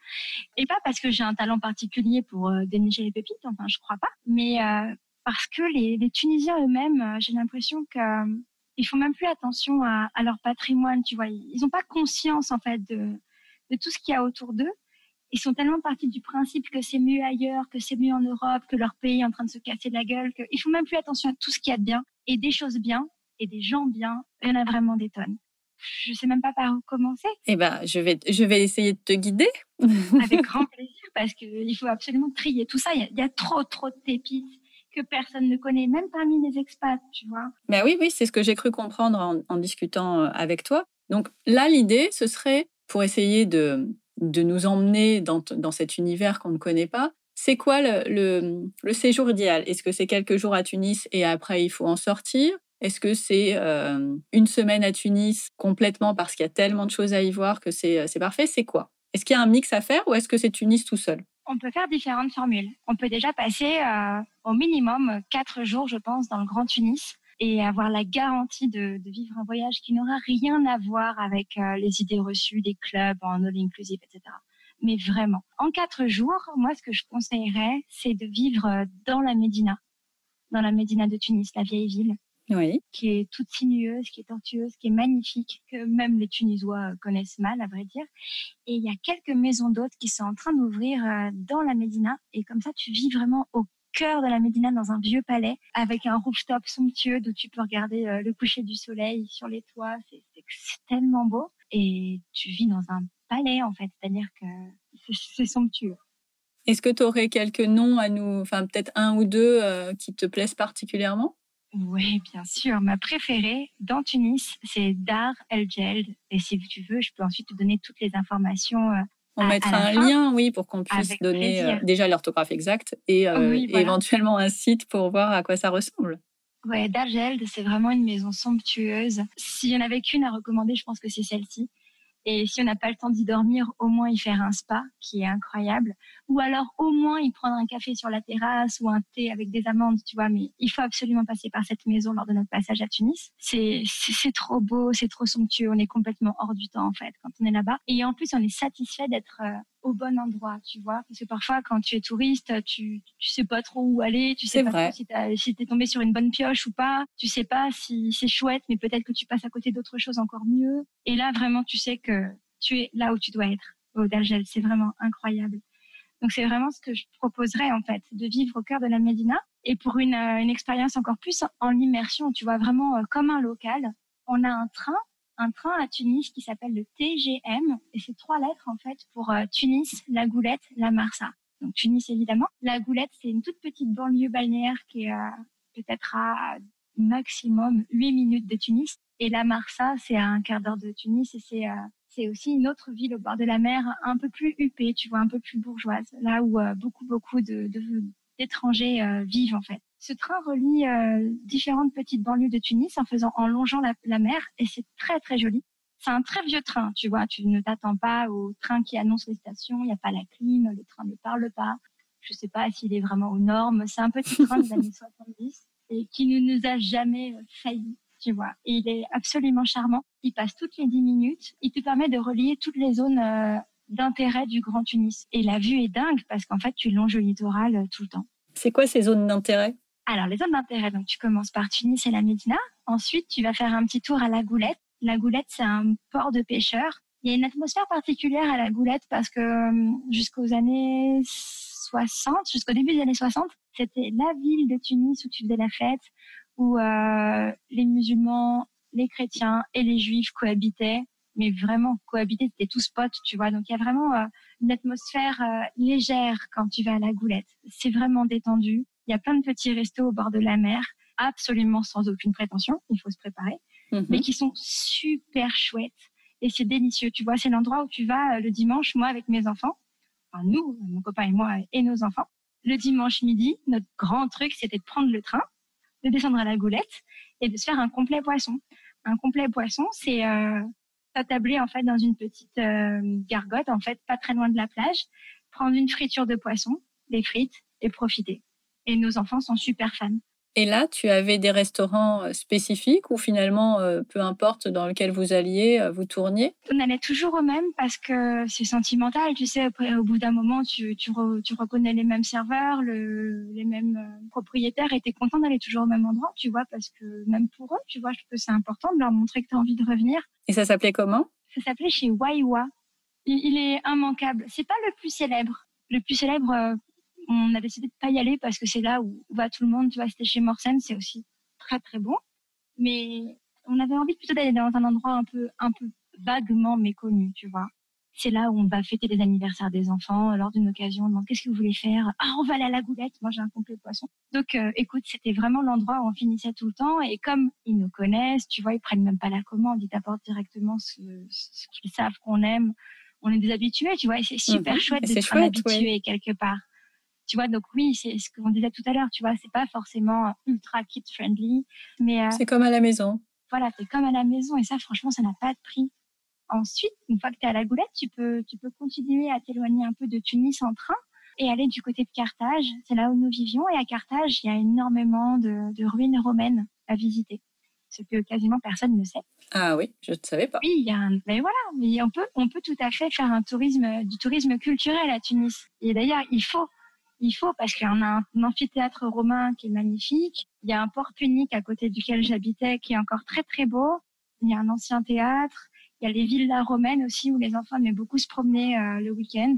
Et pas parce que j'ai un talent particulier pour euh, dénicher les pépites, enfin je crois pas, mais euh, parce que les, Tunisiens eux-mêmes, j'ai l'impression qu'ils ils font même plus attention à, à, leur patrimoine, tu vois. Ils n'ont pas conscience en fait de, de tout ce qu'il y a autour d'eux ils sont tellement partis du principe que c'est mieux ailleurs, que c'est mieux en Europe, que leur pays est en train de se casser la gueule, qu'ils font même plus attention à tout ce qu'il y a de bien et des choses bien et des gens bien. Il y en a vraiment des tonnes. Je sais même pas par où commencer. Eh ben, je vais, je vais essayer de te guider. Avec grand plaisir, parce qu'il faut absolument trier tout ça. Il y, a, trop, trop de pépites que personne ne connaît, même parmi les expats, tu vois. Ben oui, oui, c'est ce que j'ai cru comprendre en, discutant euh, avec toi. Donc là, l'idée, ce serait pour essayer de, de nous emmener dans, cet univers qu'on ne connaît pas. C'est quoi le, séjour idéal? Est-ce que c'est quelques jours à Tunis et après il faut en sortir? Est-ce que c'est euh, une semaine à Tunis complètement parce qu'il y a tellement de choses à y voir que c'est euh, parfait? C'est quoi? Est-ce qu'il y a un mix à faire ou est-ce que c'est Tunis tout seul? On peut faire différentes formules. On peut déjà passer euh, au minimum quatre jours, je pense, dans le Grand Tunis et avoir la garantie de, de vivre un voyage qui n'aura rien à voir avec euh, les idées reçues des clubs en all inclusive, etc. Mais vraiment, en quatre jours, moi, ce que je conseillerais, c'est de vivre euh, dans la Médina, dans la Médina de Tunis, la vieille ville, oui. qui est toute sinueuse, qui est tortueuse, qui est magnifique, que même les Tunisois euh, connaissent mal, à vrai dire. Et il y a quelques maisons d'hôtes qui sont en train d'ouvrir dans la Médina. Et comme ça, tu vis vraiment au cœur de la Médina, dans un vieux palais, avec un rooftop somptueux d'où tu peux regarder euh, le coucher du soleil sur les toits. C'est tellement beau. Et tu vis dans un palais, en fait. C'est-à-dire que c'est somptueux. Est-ce que tu aurais quelques noms à nous, enfin peut-être un ou deux euh, qui te plaisent particulièrement? Oui, bien sûr. Ma préférée dans Tunis, c'est Dar El Jeld. Et si tu veux, je peux ensuite te donner toutes les informations euh, on mettra un lien, oui, pour qu'on puisse donner euh, déjà l'orthographe exacte et, euh, éventuellement un site pour voir à quoi ça ressemble. Ouais, Dargeld, c'est vraiment une maison somptueuse. S'il y en avait qu'une à recommander, je pense que c'est celle-ci. Et si on n'a pas le temps d'y dormir, au moins y faire un spa qui est incroyable. Ou alors au moins y prendre un café sur la terrasse ou un thé avec des amandes, tu vois. Mais il faut absolument passer par cette maison lors de notre passage à Tunis. C'est trop beau, c'est trop somptueux. On est complètement hors du temps en fait quand on est là-bas. Et en plus, on est satisfait d'être euh, au bon endroit, tu vois. Parce que parfois, quand tu es touriste, tu, tu sais pas trop où aller, tu sais pas si tu es tombé sur une bonne pioche ou pas, tu sais pas si c'est chouette, mais peut-être que tu passes à côté d'autres choses encore mieux. Et là, vraiment, tu sais que tu es là où tu dois être, au Dalgel. C'est vraiment incroyable. Donc, c'est vraiment ce que je proposerais, en fait, de vivre au cœur de la Médina et pour une, euh, une expérience encore plus en immersion, tu vois, vraiment euh, comme un local. On a un train un train à Tunis qui s'appelle le TGM et c'est trois lettres en fait pour euh, Tunis, la Goulette, la Marsa. Donc Tunis évidemment. La Goulette c'est une toute petite banlieue balnéaire qui est euh, peut-être à maximum 8 minutes de Tunis et la Marsa c'est à un quart d'heure de Tunis et c'est euh, c'est aussi une autre ville au bord de la mer un peu plus huppée, tu vois, un peu plus bourgeoise, là où beaucoup beaucoup de d'étrangers vivent en fait. Ce train relie euh, différentes petites banlieues de Tunis en faisant en longeant la, mer et c'est très très joli. C'est un très vieux train, tu vois. Tu ne t'attends pas au train qui annonce les stations. Il n'y a pas la clim, le train ne parle pas. Je sais pas s'il est vraiment aux normes. C'est un petit train des années 70 et qui ne nous a jamais failli, tu vois. Et il est absolument charmant. Il passe toutes les 10 minutes. Il te permet de relier toutes les zones euh, d'intérêt du Grand Tunis. Et la vue est dingue parce qu'en fait, tu longes le littoral euh, tout le temps. C'est quoi ces zones d'intérêt? Alors, les zones d'intérêt, donc tu commences par Tunis et la Médina. Ensuite, tu vas faire un petit tour à la Goulette. La Goulette, c'est un port de pêcheurs. Il y a une atmosphère particulière à la Goulette parce que euh, jusqu'aux années 60, jusqu'au début des années 60, c'était la ville de Tunis où tu faisais la fête, où euh, les musulmans, les chrétiens et les juifs cohabitaient. Mais vraiment, cohabiter, c'était tous potes, tu vois. Donc, il y a vraiment euh, une atmosphère légère quand tu vas à la Goulette. C'est vraiment détendu. Il y a plein de petits restos au bord de la mer, absolument sans aucune prétention, il faut se préparer, mhm. mais qui sont super chouettes. Et c'est délicieux. Tu vois, c'est l'endroit où tu vas euh, le dimanche, moi avec mes enfants, enfin nous, mon copain et moi et nos enfants. Le dimanche midi, notre grand truc, c'était de prendre le train, de descendre à la goulette et de se faire un complet poisson. Un complet poisson, c'est euh, s'attabler en fait dans une petite euh, gargote, en fait, pas très loin de la plage, prendre une friture de poisson, des frites et profiter et nos enfants sont super fans. Et là, tu avais des restaurants euh, spécifiques ou finalement, euh, peu importe dans lequel vous alliez, euh, vous tourniez? On allait toujours au même parce que c'est sentimental. Tu sais, après, au bout d'un moment, tu, tu, reconnais les mêmes serveurs, le, les mêmes propriétaires et tu es content d'aller toujours au même endroit, tu vois, parce que même pour eux, tu vois, je trouve que c'est important de leur montrer que tu as envie de revenir. Et ça s'appelait comment? Ça s'appelait chez Waiwa. Il, il est immanquable. C'est pas le plus célèbre. Le plus célèbre, on a décidé de pas y aller parce que c'est là où va tout le monde. Tu vois, c'était chez Morsen, c'est aussi très très bon. Mais on avait envie plutôt d'aller dans un endroit un peu, un peu vaguement méconnu, tu vois. C'est là où on va fêter les anniversaires des enfants lors d'une occasion. On demande qu'est-ce que vous voulez faire? Ah, on va aller à la goulette. J'ai un complet poisson. Donc, euh, écoute, c'était vraiment l'endroit où on finissait tout le temps. Et comme ils nous connaissent, tu vois, ils prennent même pas la commande. Ils t'apportent directement ce, qu'ils savent qu'on aime. On est des habitués, tu vois. Et c'est super mhm. chouette d'être habitué quelque part. Tu vois, donc oui, c'est ce qu'on disait tout à l'heure, tu vois, c'est pas forcément ultra kid friendly, mais euh, c'est comme à la maison. Voilà, c'est comme à la maison et ça, franchement, ça n'a pas de prix. Ensuite, une fois que tu es à la goulette, tu peux, tu peux continuer à t'éloigner un peu de Tunis en train et aller du côté de Carthage. C'est là où nous vivions et à Carthage, il y a énormément de, de ruines romaines à visiter ce que quasiment personne ne sait. Ah oui, je ne savais pas. Oui, il y a un... mais voilà, mais on peut, on peut tout à fait faire un tourisme, du tourisme culturel à Tunis. Et d'ailleurs, il faut, il faut parce qu'il y en a un amphithéâtre romain qui est magnifique. Il y a un port punique à côté duquel j'habitais qui est encore très très beau. Il y a un ancien théâtre. Il y a les villas romaines aussi où les enfants aimaient beaucoup se promener euh, le week-end.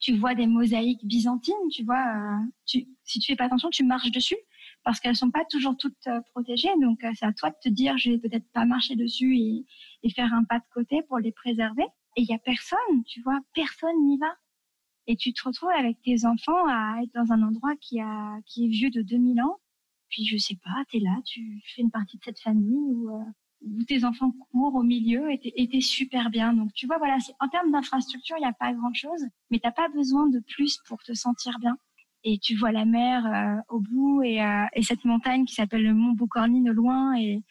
Tu vois des mosaïques byzantines, tu vois. Euh, tu, si tu fais pas attention, tu marches dessus parce qu'elles sont pas toujours toutes euh, protégées. Donc c'est à toi de te dire, je vais peut-être pas marcher dessus et, et faire un pas de côté pour les préserver. Et il y a personne, tu vois, personne n'y va et tu te retrouves avec tes enfants à être dans un endroit qui a qui est vieux de 2000 ans. Puis je sais pas, tu es là, tu fais une partie de cette famille où, euh, tes enfants courent au milieu et t'es super bien. Donc tu vois, voilà, en termes d'infrastructure, il n'y a pas grand-chose, mais t'as pas besoin de plus pour te sentir bien. Et tu vois la mer euh, au bout et, euh, et, cette montagne qui s'appelle le mont Boucornine au loin et,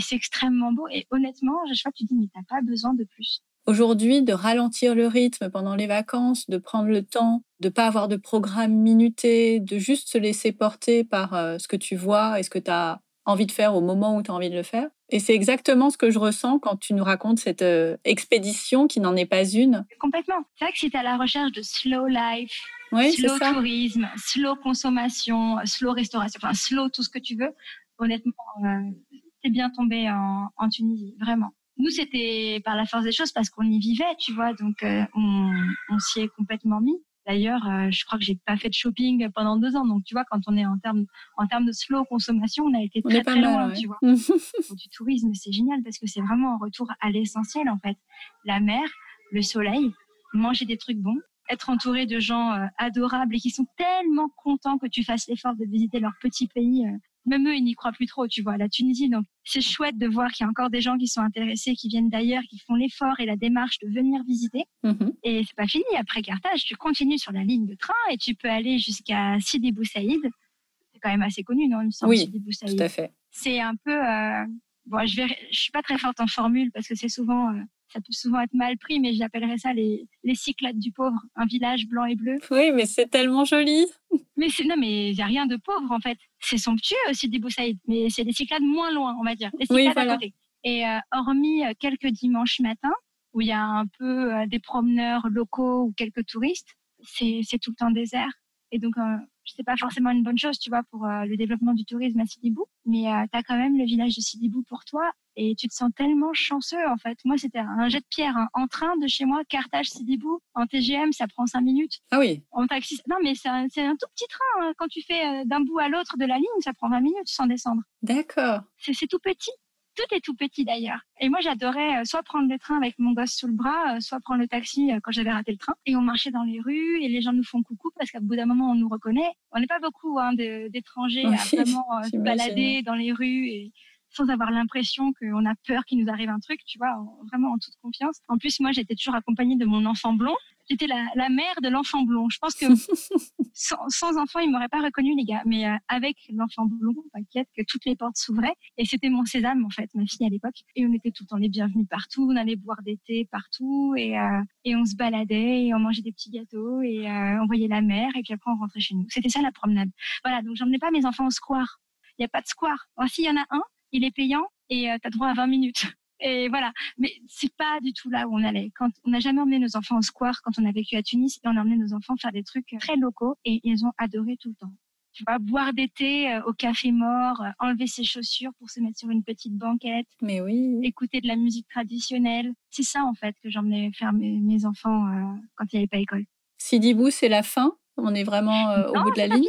c'est extrêmement beau. Et honnêtement, je vois, tu dis, mais t'as pas besoin de plus aujourd'hui de ralentir le rythme pendant les vacances, de prendre le temps, de pas avoir de programme minuté, de juste se laisser porter par euh, ce que tu vois et ce que tu as envie de faire au moment où tu as envie de le faire. Et c'est exactement ce que je ressens quand tu nous racontes cette euh, expédition qui n'en est pas une. Complètement. C'est vrai que si tu à la recherche de slow life, slow tourisme, slow consommation, slow restauration, enfin slow tout ce que tu veux, honnêtement, euh, t'es bien tombé en, en Tunisie, vraiment. Nous, c'était par la force des choses parce qu'on y vivait, tu vois, donc euh, on, on s'y est complètement mis. D'ailleurs, euh, je crois que j'ai pas fait de shopping pendant deux ans. Donc, tu vois, quand on est en termes, en termes de slow consommation, on a été très, très loin, tu vois. du tourisme, c'est génial parce que c'est vraiment un retour à l'essentiel, en fait. La mer, le soleil, manger des trucs bons, être entouré de gens euh, adorables et qui sont tellement contents que tu fasses l'effort de visiter leur petit pays. Euh, même eux, ils n'y croient plus trop, tu vois, la Tunisie. Donc, c'est chouette de voir qu'il y a encore des gens qui sont intéressés, qui viennent d'ailleurs, qui font l'effort et la démarche de venir visiter. Mm-hmm. Et c'est pas fini. Après Carthage, tu continues sur la ligne de train et tu peux aller jusqu'à Sidi Bou Saïd. C'est quand même assez connu, non Oui, Sidi Bou Saïd. tout à fait. C'est un peu... Euh... Bon, je, vais... je suis pas très forte en formule parce que c'est souvent ça peut souvent être mal pris, mais j'appellerais ça les, les Cyclades du pauvre, un village blanc et bleu. Oui, mais c'est tellement joli. Mais c'est non, mais il n'y a rien de pauvre en fait. C'est somptueux aussi des Boussaïd, mais c'est des Cyclades moins loin, on va dire. Les Cyclades à côté. Et euh, hormis euh, quelques dimanches matins où il y a un peu euh, des promeneurs locaux ou quelques touristes, c'est tout le temps désert. Et donc, c'est pas forcément une bonne chose, tu vois, pour le développement du tourisme à Sidibou. Mais tu as quand même le village de Sidibou pour toi et tu te sens tellement chanceux en fait. Moi, c'était un jet de pierre hein. en train de chez moi, Carthage, Sidibou, en TGM, ça prend cinq minutes. Ah oui. En taxi, non mais c'est un, tout petit train. Hein. Quand tu fais euh, d'un bout à l'autre de la ligne, ça prend 20 minutes sans descendre. D'accord. C'est tout petit. Tout est tout petit d'ailleurs. Et moi, j'adorais euh, soit prendre le train avec mon gosse sous le bras, euh, soit prendre le taxi quand j'avais raté le train. Et on marchait dans les rues et les gens nous font coucou parce qu'à bout d'un moment, on nous reconnaît. On n'est pas beaucoup hein, d'étrangers à vraiment se balader dans les rues et sans avoir l'impression qu'on a peur qu'il nous arrive un truc, tu vois, vraiment en toute confiance. En plus, moi, j'étais toujours accompagnée de mon enfant blond. J'étais la, mère de l'enfant blond. Je pense que sans, enfant, il m'aurait pas reconnu, les gars. Mais euh, avec l'enfant blond, t'inquiète que toutes les portes s'ouvraient. Et c'était mon sésame, en fait, ma fille à l'époque. Et on était tout le temps les bienvenus partout. On allait boire des thés partout. Et, euh, et on se baladait et on mangeait des petits gâteaux et euh, on voyait la mer. Et puis après, on rentrait chez nous. C'était ça la promenade. Voilà, donc j'emmenais pas mes enfants au square. Il n'y a pas de square. S'il y en a un, il est payant et euh, tu as droit à 20 minutes. Et voilà. Mais c'est pas du tout là où on allait. Quand on n'a jamais emmené nos enfants au square quand on a vécu à Tunis et on a emmené nos enfants faire des trucs très locaux et ils ont adoré tout le temps. Tu vois, boire des thés euh, au café mort, euh, enlever ses chaussures pour se mettre sur une petite banquette. Mais oui. Écouter de la musique traditionnelle. C'est ça, en fait, que j'emmenais faire mes, enfants quand il n'y avait pas école. Sidi Bou, c'est la fin? On est vraiment au bout de la ligne?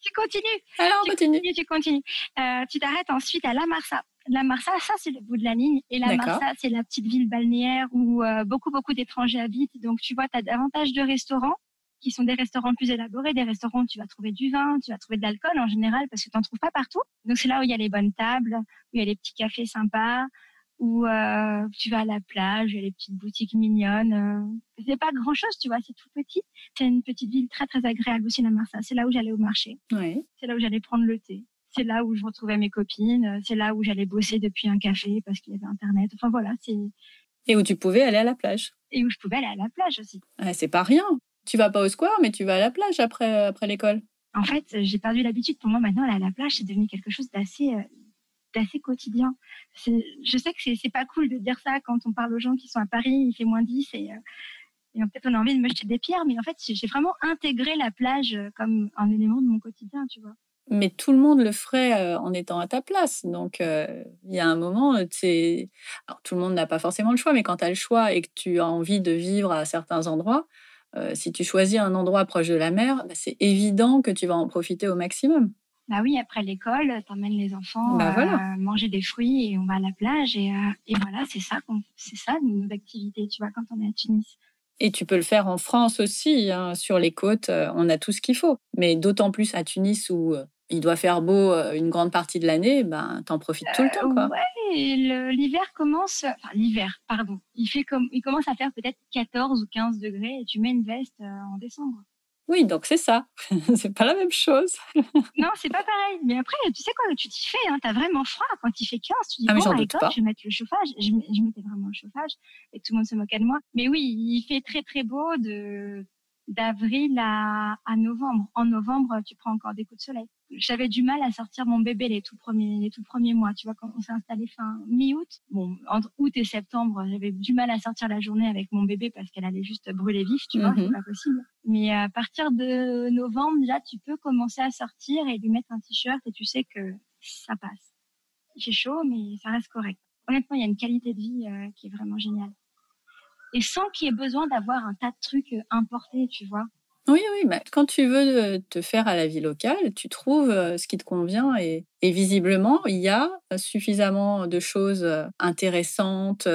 Tu continues. Alors, tu continue. Tu continues. Euh, tu t'arrêtes ensuite à La Marsa. La Marsa, ça, c'est le bout de la ligne. Et La Marsa, c'est la petite ville balnéaire où euh, beaucoup, beaucoup d'étrangers habitent. Donc, tu vois, tu as davantage de restaurants qui sont des restaurants plus élaborés, des restaurants où tu vas trouver du vin, tu vas trouver de l'alcool en général parce que tu n'en trouves pas partout. Donc, c'est là où il y a les bonnes tables, où il y a les petits cafés sympas, où euh, tu vas à la plage, il y a les petites boutiques mignonnes. Euh. C'est pas grand chose, tu vois, c'est tout petit. C'est une petite ville très très agréable aussi, la Marsa. C'est là où j'allais au marché. Oui. C'est là où j'allais prendre le thé. C'est là où je retrouvais mes copines. C'est là où j'allais bosser depuis un café parce qu'il y avait Internet. Enfin voilà, c'est. Et où tu pouvais aller à la plage. Et où je pouvais aller à la plage aussi. Ouais, c'est pas rien. Tu vas pas au square, mais tu vas à la plage après, après l'école. En fait, j'ai perdu l'habitude. Pour moi, maintenant, aller à la plage, c'est devenu quelque chose d'assez euh, assez quotidien. Je sais que c'est pas cool de dire ça quand on parle aux gens qui sont à Paris, il fait moins 10 et, euh, et peut-être on a envie de me jeter des pierres, mais en fait, j'ai vraiment intégré la plage comme un élément de mon quotidien, tu vois. Mais tout le monde le ferait euh, en étant à ta place. Donc, euh, il y a un moment, tout le monde n'a pas forcément le choix, mais quand tu as le choix et que tu as envie de vivre à certains endroits, si tu choisis un endroit proche de la mer, bah, c'est évident que tu vas en profiter au maximum. Bah oui, après l'école, t'emmènes les enfants bah euh, manger des fruits et on va à la plage et, euh, et voilà, c'est ça, c'est ça nos activités, tu vois, quand on est à Tunis. Et tu peux le faire en France aussi, hein, sur les côtes, euh, on a tout ce qu'il faut. Mais d'autant plus à Tunis où il doit faire beau une grande partie de l'année, ben t'en profites tout le temps, quoi. Ouais, l'hiver commence, enfin l'hiver, pardon, il fait comme, il commence à faire peut-être 14 ou 15 degrés et tu mets une veste en décembre. Oui, donc c'est ça. c'est pas la même chose. non, c'est pas pareil. Mais après, tu sais quoi, tu t'y fais. Hein, T'as vraiment froid quand il fait 15. Tu dis, ah, bon, je vais mettre le chauffage. Je, je mettais vraiment le chauffage et tout le monde se moquait de moi. Mais oui, il fait très très beau de d'avril à, à novembre. En novembre, tu prends encore des coups de soleil. J'avais du mal à sortir mon bébé les tout premiers, les tout premiers mois. Tu vois, quand on s'est installé fin mi-août, bon, entre août et septembre, j'avais du mal à sortir la journée avec mon bébé parce qu'elle allait juste brûler vif, tu vois, c'est mhm. pas possible. Mais à partir de novembre, déjà, tu peux commencer à sortir et lui mettre un t-shirt et tu sais que ça passe. Fait chaud, mais ça reste correct. Honnêtement, il y a une qualité de vie euh, qui est vraiment géniale et sans qu'il y ait besoin d'avoir un tas de trucs euh, importés, tu vois. Oui, oui, mais quand tu veux te faire à la vie locale, tu trouves ce qui te convient et, visiblement, il y a suffisamment de choses intéressantes.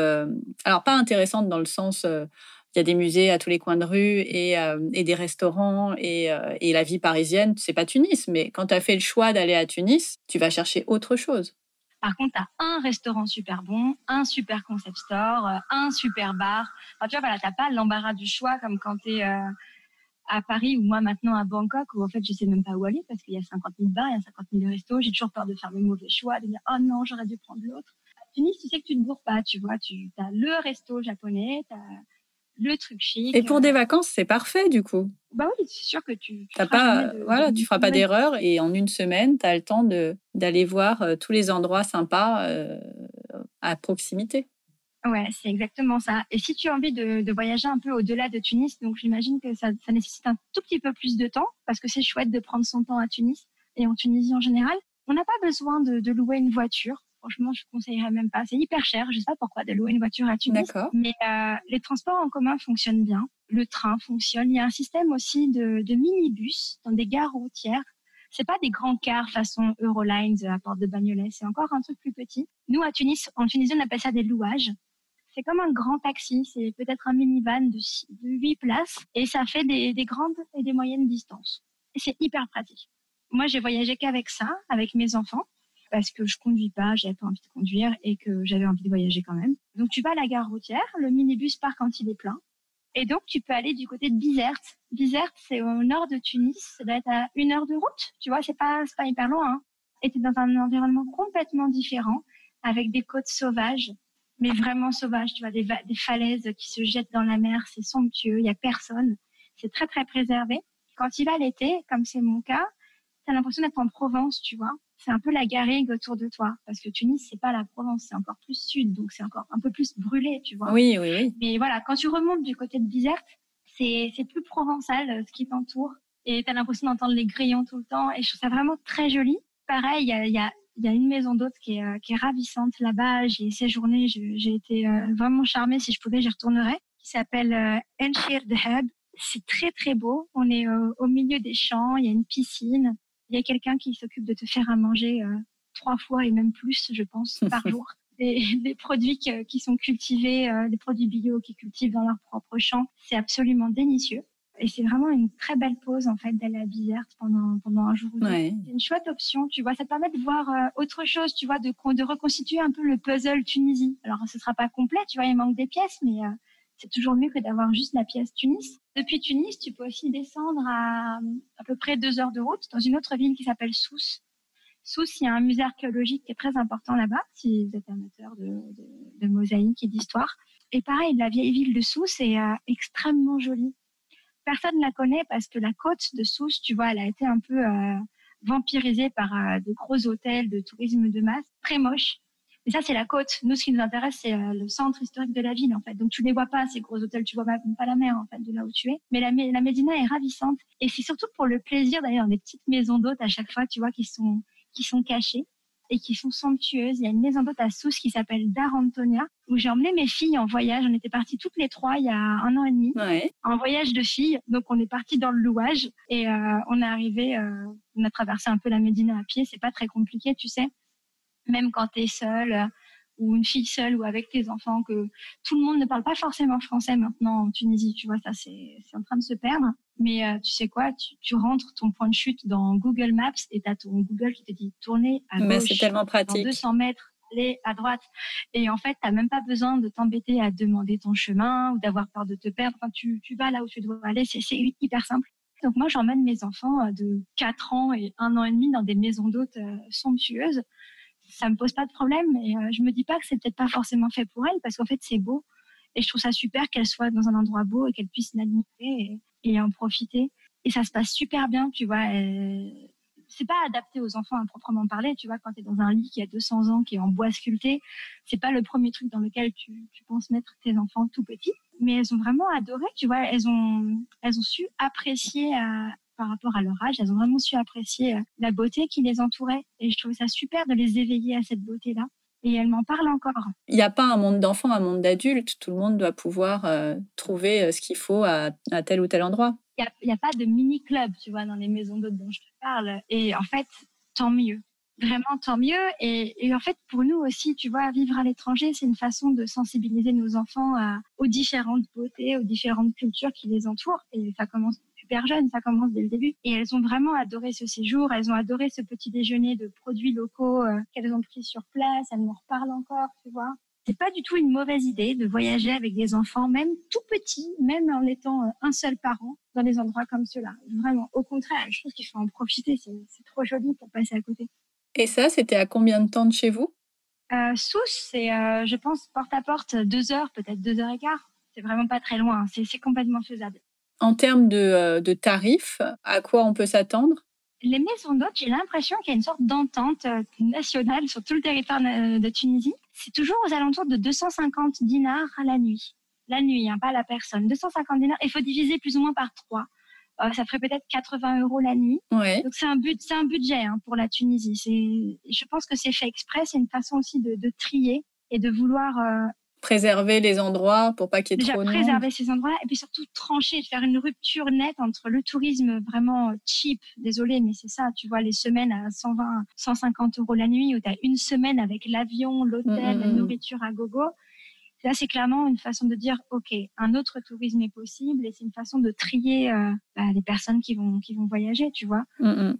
Alors, pas intéressantes dans le sens, il y a des musées à tous les coins de rue et, des restaurants et, la vie parisienne, c'est pas Tunis, mais quand tu as fait le choix d'aller à Tunis, tu vas chercher autre chose. Par contre, tu as un restaurant super bon, un super concept store, euh, un super bar. Enfin, tu vois, voilà, tu n'as pas l'embarras du choix comme quand tu es euh, à Paris ou moi maintenant à Bangkok où en fait je sais même pas où aller parce qu'il y a 50 000 bars, il y a 50 000 restos. J'ai toujours peur de faire le mauvais choix, de dire oh non, j'aurais dû prendre l'autre. À Tunis, tu sais que tu ne bourres pas, tu vois. Tu as le resto japonais, tu as le truc chic. Et pour des vacances, c'est parfait du coup. Bah oui, c'est sûr que tu. tu pas, voilà, tu feras pas d'erreur et en une semaine, tu as le temps de d'aller voir euh, tous les endroits sympas euh, à proximité. Ouais, c'est exactement ça. Et si tu as envie de, voyager un peu au-delà de Tunis, donc j'imagine que ça, ça, nécessite un tout petit peu plus de temps parce que c'est chouette de prendre son temps à Tunis et en Tunisie en général. On n'a pas besoin de, de louer une voiture franchement, je conseillerais même pas. C'est hyper cher. Je sais pas pourquoi de louer une voiture à Tunis. D'accord. Mais euh, les transports en commun fonctionnent bien. Le train fonctionne. Il y a un système aussi de, de minibus dans des gares routières. C'est pas des grands cars façon Eurolines à Porte de Bagnolet. C'est encore un truc plus petit. Nous, à Tunis, en Tunisie, on appelle ça des louages. C'est comme un grand taxi. C'est peut-être un minivan de, de 8 places et ça fait des, des grandes et des moyennes distances. C'est hyper pratique. Moi, j'ai voyagé qu'avec ça, avec mes enfants parce que je conduis pas, j'avais pas envie de conduire et que j'avais envie de voyager quand même. Donc tu vas à la gare routière, le minibus part quand il est plein. Et donc tu peux aller du côté de Bizerte. Bizerte, c'est au nord de Tunis, ça doit être à une heure de route. Tu vois, c'est pas pas hyper loin. Hein. Et es dans un environnement complètement différent, avec des côtes sauvages, mais vraiment sauvages. Tu vois, des, des falaises qui se jettent dans la mer, c'est somptueux, il y a personne, c'est très très préservé. Quand tu vas l'été, comme c'est mon cas, tu as l'impression d'être en Provence, tu vois c'est un peu la garrigue autour de toi. Parce que Tunis, c'est pas la Provence, c'est encore plus sud, donc c'est encore un peu plus brûlé, tu vois. Oui, oui, oui. Mais voilà, quand tu remontes du côté de Bizerte, c'est, c'est plus provençal, euh, ce qui t'entoure. Et tu as l'impression d'entendre les grillons tout le temps. Et je trouve ça vraiment très joli. Pareil, il y a, y, a, y a, une maison d'hôtes qui est, euh, qui est ravissante là-bas. J'ai séjourné, j'ai été euh, vraiment charmée. Si je pouvais, j'y retournerais. Qui s'appelle euh, Enshir Deheb. C'est très, très beau. On est au milieu des champs. Il y a une piscine. Il y a quelqu'un qui s'occupe de te faire à manger euh, trois fois et même plus, je pense, par jour. Des, produits qui, sont cultivés, euh, des produits bio qui cultivent dans leur propre champ. C'est absolument délicieux. Et c'est vraiment une très belle pause en fait d'aller à Bizerte pendant pendant un jour ou deux. C'est une chouette option, tu vois. Ça te permet de voir euh, autre chose, tu vois, de de reconstituer un peu le puzzle Tunisie. Alors ce sera pas complet, tu vois, il manque des pièces, mais c'est toujours mieux que d'avoir juste la pièce Tunis. Depuis Tunis, tu peux aussi descendre à à peu près deux heures de route dans une autre ville qui s'appelle Sousse. Sousse, il y a un musée archéologique qui est très important là-bas, si vous êtes amateur de, de, de mosaïque et d'histoire. Et pareil, la vieille ville de Sousse est euh, extrêmement jolie. Personne ne la connaît parce que la côte de Sousse, tu vois, elle a été un peu euh, vampirisée par euh, de gros hôtels de tourisme de masse, très moches. Et ça, c'est la côte. Nous, ce qui nous intéresse, c'est euh, le centre historique de la ville, en fait. Donc, tu les vois pas, ces gros hôtels, tu vois même pas la mer, en fait, de là où tu es. Mais la, la Médina est ravissante. Et c'est surtout pour le plaisir d'aller dans des petites maisons d'hôtes à chaque fois, tu vois, qui sont, qui sont cachées et qui sont somptueuses. Il y a une maison d'hôte à Sousse qui s'appelle Dar Antonia, où j'ai emmené mes filles en voyage. On était parties toutes les trois il y a un an et demi, ouais. en voyage de filles. Donc on est parti dans le louage et euh, on est arrivé, euh, on a traversé un peu la Médina à pied. C'est pas très compliqué, tu sais même quand tu es seule euh, ou une fille seule ou avec tes enfants, que tout le monde ne parle pas forcément français maintenant en Tunisie, tu vois, ça c'est en train de se perdre. Mais euh, tu sais quoi, tu, tu, rentres ton point de chute dans Google Maps et tu as ton Google qui te dit tourner à gauche, tellement pratique. dans 200 mètres, aller à droite. Et en fait, tu même pas besoin de t'embêter à demander ton chemin ou d'avoir peur de te perdre. Enfin, tu, tu vas là où tu dois aller, c'est hyper simple. Donc moi, j'emmène mes enfants euh, de 4 ans et 1 an et demi dans des maisons d'hôtes somptueuses ça me pose pas de problème. Et euh, je me dis pas que c'est peut-être pas forcément fait pour elle parce qu'en fait c'est beau et je trouve ça super qu'elle soit dans un endroit beau et qu'elle puisse l'admirer et, en profiter. Et ça se passe super bien, tu vois. C'est pas adapté aux enfants à proprement parler, tu vois. Quand tu es dans un lit qui a 200 ans, qui est en bois sculpté, c'est pas le premier truc dans lequel tu, tu penses mettre tes enfants tout petits. Mais elles ont vraiment adoré, tu vois. Elles ont, elles ont su apprécier à, par rapport à leur âge. Elles ont vraiment su apprécier euh, la beauté qui les entourait. Et je trouvais ça super de les éveiller à cette beauté-là. Et elles m'en parlent encore. Il n'y a pas un monde d'enfants, un monde d'adultes. Tout le monde doit pouvoir euh, trouver euh, ce qu'il faut à, tel ou tel endroit. Il n'y a, a, pas de mini-club, tu vois, dans les maisons d'hôtes dont je te parle. Et en fait, tant mieux. Vraiment, tant mieux. Et, et en fait, pour nous aussi, tu vois, vivre à l'étranger, c'est une façon de sensibiliser nos enfants à, aux différentes beautés, aux différentes cultures qui les entourent. Et ça commence super jeunes, ça commence dès le début. Et elles ont vraiment adoré ce séjour, elles ont adoré ce petit déjeuner de produits locaux euh, qu'elles ont pris sur place, elles m'en reparlent encore, tu vois c'est pas du tout une mauvaise idée de voyager avec des enfants, même tout petits, même en étant euh, un seul parent, dans des endroits comme ceux-là. Vraiment, au contraire, je trouve qu'il faut en profiter. C'est trop joli pour passer à côté. Et ça, c'était à combien de temps de chez vous? Euh, Sousse, c'est, euh, je pense, porte à porte, deux heures, peut-être deux heures et quart. C'est vraiment pas très loin. C'est complètement faisable. En termes de, euh, de tarifs, à quoi on peut s'attendre? Les maisons d'hôtes, j'ai l'impression qu'il y a une sorte d'entente euh, nationale sur tout le territoire de Tunisie. C'est toujours aux alentours de 250 dinars à la nuit. La nuit, hein, pas la personne. 250 dinars. Il faut diviser plus ou moins par trois. Euh, ça ferait peut-être 80 euros la nuit. Ouais. Donc c'est un but, c'est un budget hein, pour la Tunisie. C'est, je pense que c'est fait exprès. C'est une façon aussi de, de trier et de vouloir euh, préserver les endroits pour pas qu'il y ait Déjà, trop de préserver ces endroits et puis surtout trancher, faire une rupture nette entre le tourisme vraiment cheap, désolé, mais c'est ça, tu vois, les semaines à 120, 150 euros la nuit où tu as une semaine avec l'avion, l'hôtel, la nourriture à gogo. Là, c'est clairement une façon de dire, OK, un autre tourisme est possible et c'est une façon de trier euh, bah, les personnes qui vont, qui vont voyager, tu vois.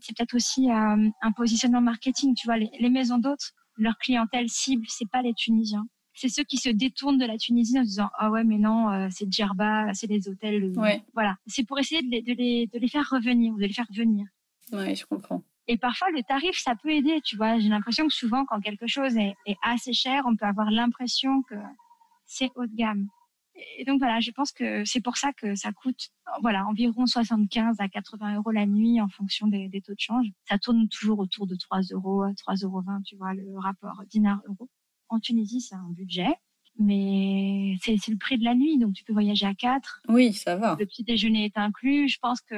C'est peut-être aussi euh, un positionnement marketing, tu vois, les, les maisons d'hôtes, leur clientèle cible, c'est pas les Tunisiens c'est ceux qui se détournent de la Tunisie en se disant ah ouais mais non euh, c'est Djerba, c'est les hôtels. Voilà, c'est pour essayer de les, de, les, de les, faire revenir ou de les faire venir. Ouais, je comprends. Et parfois le tarif ça peut aider, tu vois. J'ai l'impression que souvent quand quelque chose est, est assez cher, on peut avoir l'impression que c'est haut de gamme. Et donc voilà, je pense que c'est pour ça que ça coûte voilà environ 75 à 80 euros la nuit en fonction des, des taux de change. Ça tourne toujours autour de 3 euros, 3 euros 20, tu vois, le rapport dinar-euro. En Tunisie, c'est un budget, mais c'est le prix de la nuit, donc tu peux voyager à quatre. Oui, ça va. Le petit déjeuner est inclus. Je pense que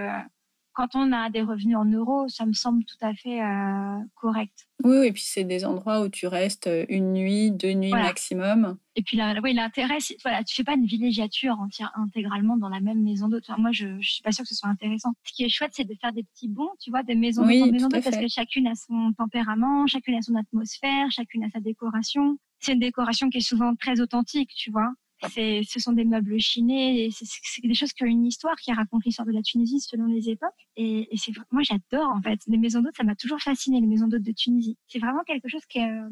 quand on a des revenus en euros, ça me semble tout à fait euh, correct. Oui, et puis c'est des endroits où tu restes euh, une nuit, deux nuits maximum. Et puis là, oui, l'intérêt, voilà, tu fais pas une villégiature entière intégralement dans la même maison d'hôte. moi, je, je suis pas sûre que ce soit intéressant. Ce qui est chouette, c'est de faire des petits bons, tu vois, des maisons d'hôte en maison d'hôte, parce que chacune a son tempérament, chacune a son atmosphère, chacune a sa décoration. C'est une décoration qui est souvent très authentique, tu vois ce sont des meubles chinés, c'est, des choses qui ont une histoire, qui racontent l'histoire de la Tunisie selon les époques. Et, et c'est, moi, j'adore en fait les maisons d'hôtes. Ça m'a toujours fasciné les maisons d'hôtes de Tunisie. C'est vraiment quelque chose qui est euh,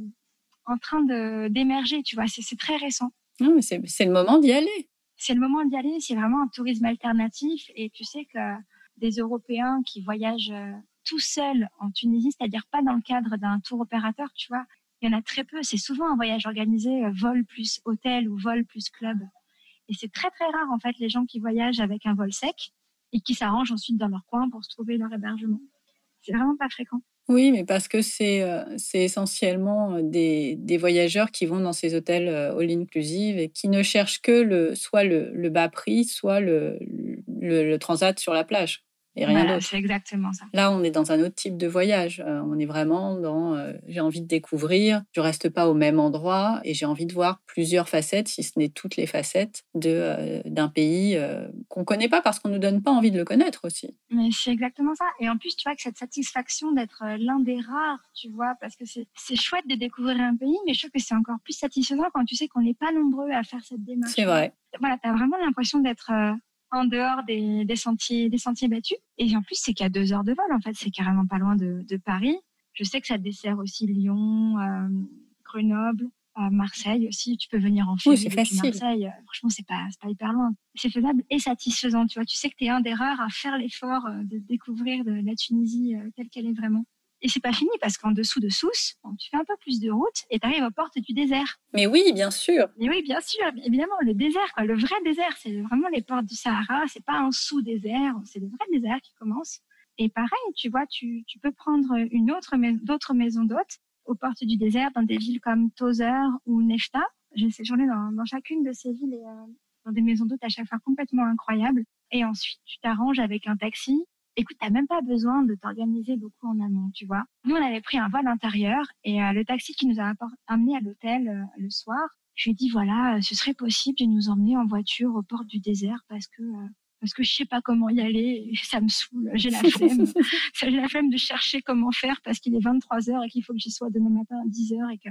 en train d'émerger, tu vois. C'est, très récent. Non, mais c'est, c'est le moment d'y aller. C'est le moment d'y aller. C'est vraiment un tourisme alternatif. Et tu sais que des Européens qui voyagent euh, tout seuls en Tunisie, c'est-à-dire pas dans le cadre d'un tour opérateur, tu vois, il y en a très peu. C'est souvent un voyage organisé, euh, vol plus hôtel ou vol plus club. Et c'est très très rare en fait les gens qui voyagent avec un vol sec et qui s'arrangent ensuite dans leur coin pour se trouver leur hébergement. C'est vraiment pas fréquent. Oui, mais parce que c'est euh, essentiellement euh, des, des, voyageurs qui vont dans ces hôtels all inclusive et qui ne cherchent que le, soit le, bas prix, soit le, le transat sur la plage et rien d'autre. C'est exactement ça. Là, on est dans un autre type de voyage. Euh, on est vraiment dans euh, j'ai envie de découvrir, je reste pas au même endroit et j'ai envie de voir plusieurs facettes, si ce n'est toutes les facettes de euh, d'un pays qu'on connaît pas parce qu'on nous donne pas envie de le connaître aussi. Mais c'est exactement ça. Et en plus, tu vois que cette satisfaction d'être l'un des rares, tu vois, parce que c'est chouette de découvrir un pays, mais je trouve que c'est encore plus satisfaisant quand tu sais qu'on n'est pas nombreux à faire cette démarche. C'est vrai. Voilà, tu as vraiment l'impression d'être en dehors des, sentiers, des sentiers battus. Et en plus, c'est qu'à deux heures de vol, en fait, c'est carrément pas loin de, Paris. Je sais que ça dessert aussi Lyon, euh, Grenoble, euh, Marseille aussi. Tu peux venir en ferry oui, Marseille. Franchement, c'est pas, pas hyper loin. C'est faisable et satisfaisant. Tu vois, tu sais que tu es un des rares à faire l'effort euh, de découvrir de la Tunisie telle qu'elle est vraiment. Et c'est pas fini parce qu'en dessous de Sousse, tu fais un peu plus de route et tu arrives aux portes du désert. Mais oui, bien sûr. Mais oui, bien sûr, évidemment, le désert, le vrai désert, c'est vraiment les portes du Sahara. C'est pas un sous-désert, c'est le vrai désert qui commence. Et pareil, tu vois, tu, tu peux prendre une autre, d'autres maisons d'hôtes aux portes du désert dans des villes comme Tozer ou Nefta. J'ai séjourné dans, dans chacune de ces villes et euh, dans des maisons d'hôtes à chaque fois complètement incroyables. Et ensuite, tu t'arranges avec un taxi écoute, t'as même pas besoin de t'organiser beaucoup en amont, tu vois. Nous, on avait pris un vol intérieur et euh, le taxi qui nous a amené à l'hôtel euh, le soir, je lui ai dit voilà, euh, ce serait possible de nous emmener en voiture au port du désert parce que parce que je sais pas comment y aller, ça me saoule, j'ai la flemme. j'ai la flemme de chercher comment faire parce qu'il est 23 heures et qu'il faut que j'y sois demain matin à 10 heures et que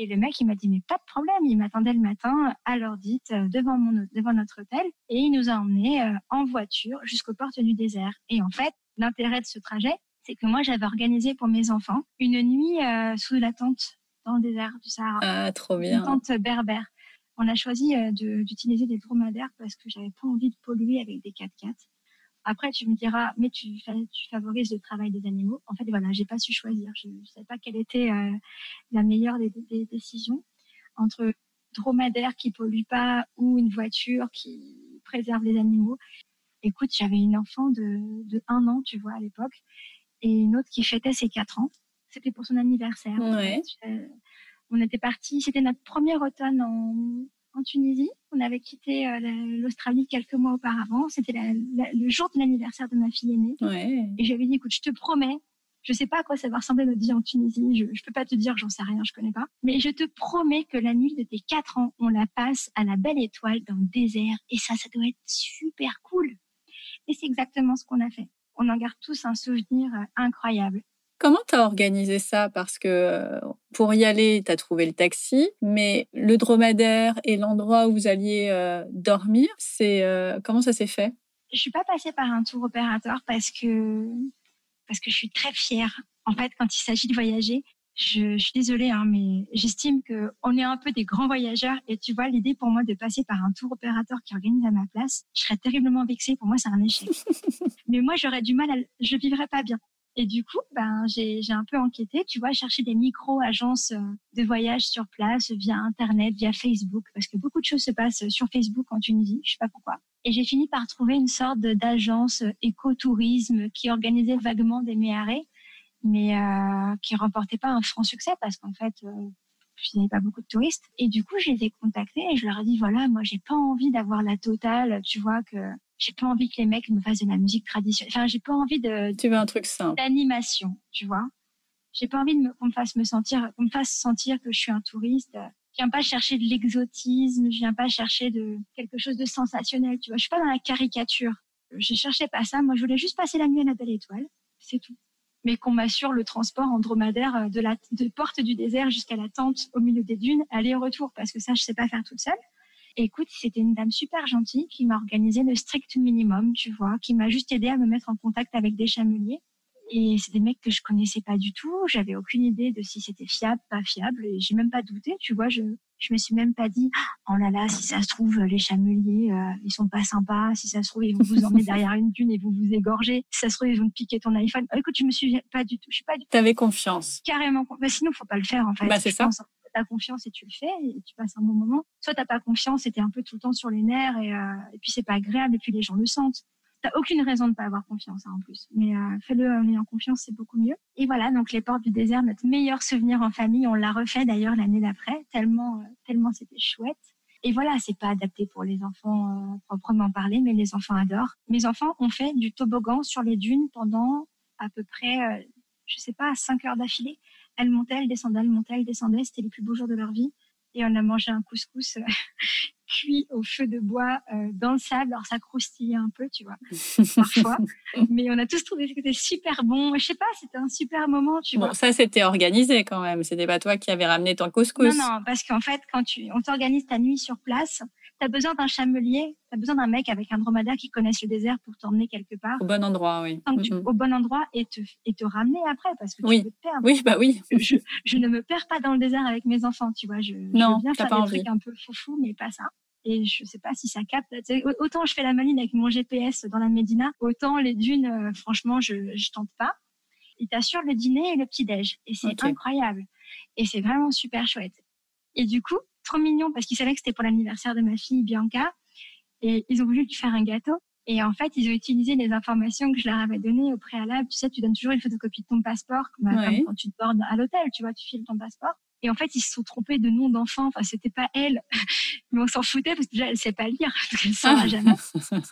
et le mec, il m'a dit, mais pas de problème. Il m'attendait le matin à l'heure dite euh, devant, mon, devant notre hôtel et il nous a emmenés euh, en voiture jusqu'aux portes du désert. Et en fait, l'intérêt de ce trajet, c'est que moi, j'avais organisé pour mes enfants une nuit euh, sous la tente dans le désert du Sahara. Ah, trop bien. Une tente berbère. On a choisi d'utiliser des dromadaires parce que j'avais pas envie de polluer avec des 4x4. Après, tu me diras, mais tu, tu favorises le travail des animaux. En fait, voilà, j'ai pas su choisir. Je ne savais pas quelle était euh, la meilleure des, décisions entre dromadaire qui pollue pas ou une voiture qui préserve les animaux. Écoute, j'avais une enfant de, de un an, tu vois, à l'époque, et une autre qui fêtait ses quatre ans. C'était pour son anniversaire. Ouais. on était parti. C'était notre premier automne en, en Tunisie. On avait quitté euh, l'Australie quelques mois auparavant. C'était le jour de l'anniversaire de ma fille aînée. Ouais. Et j'avais dit, écoute, je te promets, je sais pas à quoi ça va ressembler notre vie en Tunisie. Je, je peux pas te dire, j'en sais rien, je connais pas. Mais je te promets que la nuit de tes quatre ans, on la passe à la belle étoile dans le désert. Et ça, ça doit être super cool. Et c'est exactement ce qu'on a fait. On en garde tous un souvenir euh, incroyable. Comment tu as organisé ça? Parce que euh, pour y aller, tu as trouvé le taxi, mais le dromadaire et l'endroit où vous alliez euh, dormir, c'est euh, comment ça s'est fait? Je suis pas passée par un tour opérateur parce que parce que je suis très fière. En fait, quand il s'agit de voyager, je, je, suis désolée, hein, mais j'estime que on est un peu des grands voyageurs. Et tu vois, l'idée pour moi de passer par un tour opérateur qui organise à ma place, je serais terriblement vexée. Pour moi, c'est un échec. mais moi, j'aurais du mal à, je vivrais pas bien. Et du coup, ben, j'ai un peu enquêté, tu vois, chercher des micro-agences euh, de voyage sur place via Internet, via Facebook, parce que beaucoup de choses se passent sur Facebook en Tunisie, je sais pas pourquoi. Et j'ai fini par trouver une sorte d'agence euh, écotourisme qui organisait vaguement des méarés, mais euh, qui remportait pas un franc succès parce qu'en fait, euh, il n'y avait pas beaucoup de touristes. Et du coup, je les ai contactés et je leur ai dit, voilà, moi, j'ai pas envie d'avoir la totale, tu vois, que j'ai pas envie que les mecs me fassent de la musique traditionnelle. Enfin, j'ai pas envie de. Tu veux un truc simple. D'animation, tu vois. J'ai pas envie qu'on me fasse me sentir, qu'on me fasse sentir que je suis un touriste. Je viens pas chercher de l'exotisme, je viens pas chercher de quelque chose de sensationnel, tu vois. Je suis pas dans la caricature. Je cherchais pas ça. Moi, je voulais juste passer la nuit à la belle étoile. C'est tout. Mais qu'on m'assure le transport en dromadaire euh, de la de porte du désert jusqu'à la tente au milieu des dunes, aller-retour, parce que ça, je sais pas faire toute seule écoute, c'était une dame super gentille qui m'a organisé le strict minimum, tu vois, qui m'a juste aidé à me mettre en contact avec des chameliers. Et c'est des mecs que je connaissais pas du tout. J'avais aucune idée de si c'était fiable, pas fiable. Et j'ai même pas douté, tu vois. Je, je me suis même pas dit, oh là là, si ça se trouve, les chameliers, euh, ils sont pas sympas. Si ça se trouve, ils vont vous emmener derrière une dune et vous vous égorger. Si ça se trouve, ils vont te piquer ton iPhone. Oh, écoute, je me suis pas du tout, je suis pas du tout. T'avais confiance. Carrément. Bah, sinon, faut pas le faire, en fait. Bah, c'est ça. Pense as confiance et tu le fais et tu passes un bon moment. Soit t'as pas confiance et t'es un peu tout le temps sur les nerfs et, euh, et puis c'est pas agréable et puis les gens le sentent. T'as aucune raison de pas avoir confiance hein, en plus, mais euh, fais-le en ayant confiance, c'est beaucoup mieux. Et voilà, donc les portes du désert, notre meilleur souvenir en famille, on l'a refait d'ailleurs l'année d'après, tellement euh, tellement c'était chouette. Et voilà, c'est pas adapté pour les enfants euh, proprement parler, mais les enfants adorent. Mes enfants ont fait du toboggan sur les dunes pendant à peu près, je sais pas, cinq heures d'affilée. Elle montait, elle descendait, elle montait, elle descendait. C'était les plus beaux jours de leur vie. Et on a mangé un couscous euh, cuit au feu de bois euh, dans le sable. Alors ça croustillait un peu, tu vois, parfois. Mais on a tous trouvé que c'était super bon. Je sais pas, c'était un super moment, tu bon, vois. ça c'était organisé quand même. C'était pas toi qui avais ramené ton couscous. Non, non, parce qu'en fait, quand tu, on t'organise ta nuit sur place, tu as besoin d'un chamelier, tu as besoin d'un mec avec un dromadaire qui connaisse le désert pour t'emmener quelque part. Au bon endroit, oui. Tu-. Au bon endroit et te, et te ramener après parce que Oui. tu peux te perdre. Oui, bah oui. Je, je ne me perds pas dans le désert avec mes enfants, tu vois. Je, je Non, veux bien faire pas des envie. trucs un peu foufou, mais pas ça. Et je sais pas si ça capte. Autant je fais la maline avec mon GPS dans la Médina, autant les dunes, euh, franchement, je, je tente pas. Ils t'assurent le dîner et le petit-déj. Et c'est incroyable. Et c'est vraiment super chouette. Et du coup, trop mignon parce qu'ils savaient que c'était pour l'anniversaire de ma fille Bianca. Et ils ont voulu lui faire un gâteau. Et en fait, ils ont utilisé les informations que je leur avais données au préalable. Tu sais, tu donnes toujours une photocopie de ton passeport, comme, Ouais. comme quand tu te bordes à l'hôtel, tu vois, tu files ton passeport. Et en fait, ils se sont trompés de nom d'enfant. Enfin, c'était pas elle, mais on s'en foutait parce que déjà, elle sait pas lire, parce qu'elle saura jamais.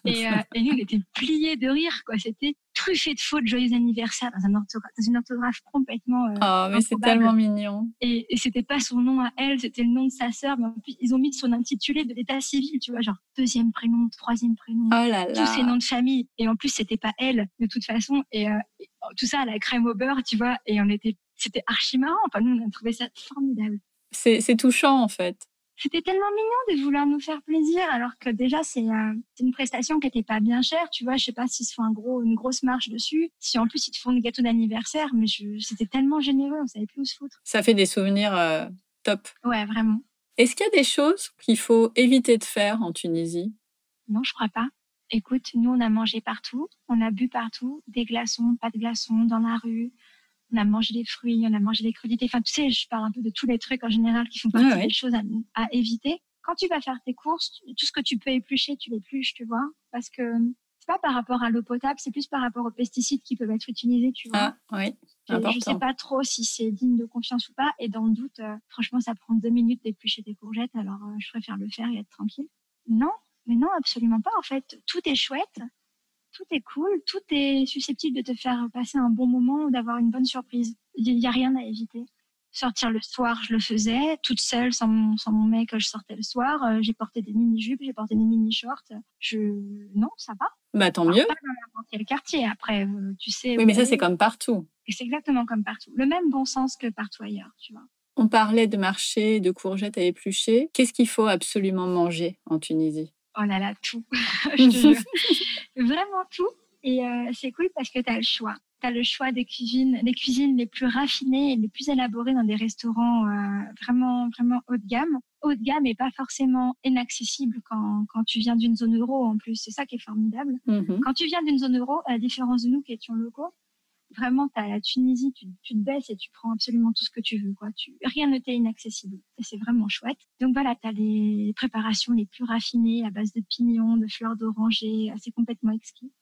Et, euh, et nous, on était pliés de rire, quoi. C'était truffé de fautes, joyeux anniversaire dans, un orthographe, dans une orthographe complètement. Euh, oh, mais c'est tellement mignon. Et, et c'était pas son nom à elle, c'était le nom de sa sœur. Mais en plus, ils ont mis son intitulé de l'état civil, tu vois, genre deuxième prénom, troisième prénom, oh là là. tous ces noms de famille. Et en plus, c'était pas elle, de toute façon. Et, euh, et tout ça à la crème au beurre, tu vois. Et on était c'était archi marrant. Enfin, nous, on a trouvé ça formidable. C'est touchant, en fait. C'était tellement mignon de vouloir nous faire plaisir, alors que déjà, c'est euh, une prestation qui n'était pas bien chère. Tu vois, je sais pas s'ils se font un gros, une grosse marge dessus. Si en plus, ils te font des gâteaux d'anniversaire, mais c'était tellement généreux, on savait plus où se foutre. Ça fait des souvenirs euh, top. Ouais, vraiment. Est-ce qu'il y a des choses qu'il faut éviter de faire en Tunisie? Non, je crois pas. Écoute, nous, on a mangé partout, on a bu partout, des glaçons, pas de glaçons, dans la rue, on a mangé des fruits, on a mangé des crudités. Enfin, tu sais, je parle un peu de tous les trucs en général qui font partie des choses à, éviter. Quand tu vas faire tes courses, tout ce que tu peux éplucher, tu l'épluches, tu vois, parce que c'est pas par rapport à l'eau potable, c'est plus par rapport aux pesticides qui peuvent être utilisés, tu vois. Ah, oui. Je sais pas trop si c'est digne de confiance ou pas. Et dans le doute, euh, franchement, ça prend deux minutes d'éplucher tes courgettes, alors euh, je préfère le faire et être tranquille. Non, mais non, absolument pas. En fait, tout est chouette tout est cool, tout est susceptible de te faire passer un bon moment ou d'avoir une bonne surprise. Il n'y a rien à éviter. Sortir le soir, je le faisais, toute seule, sans mon, sans mon mec, je sortais le soir. Euh, j'ai porté des mini-jupes, j'ai porté des mini-shorts. Je... Non, ça va. Bah tant mieux. Pas dans n'importe quel quartier, après, euh, tu sais. Oui, mais ça, c'est comme partout. Et c'est exactement comme partout. Le même bon sens que partout ailleurs, tu vois. On parlait de marché, de courgettes à éplucher. Qu'est-ce qu'il faut absolument manger en Tunisie? Oh là là, tout. je te jure. Vraiment tout. Et euh, c'est cool parce que tu as le choix. Tu as le choix des cuisines, des cuisines les plus raffinées et les plus élaborées dans des restaurants euh, vraiment, vraiment haut de gamme. Haut de gamme et pas forcément inaccessible quand, quand tu viens d'une zone euro en plus. C'est ça qui est formidable. Mhm. Quand tu viens d'une zone euro, à la différence de nous qui étions locaux, vraiment, tu as la Tunisie, tu, tu, te baisses et tu prends absolument tout ce que tu veux. Quoi. Tu, rien ne t'est inaccessible. Et c'est vraiment chouette. Donc voilà, tu as les préparations les plus raffinées à base de pignons, de fleurs d'oranger. C'est complètement exquis.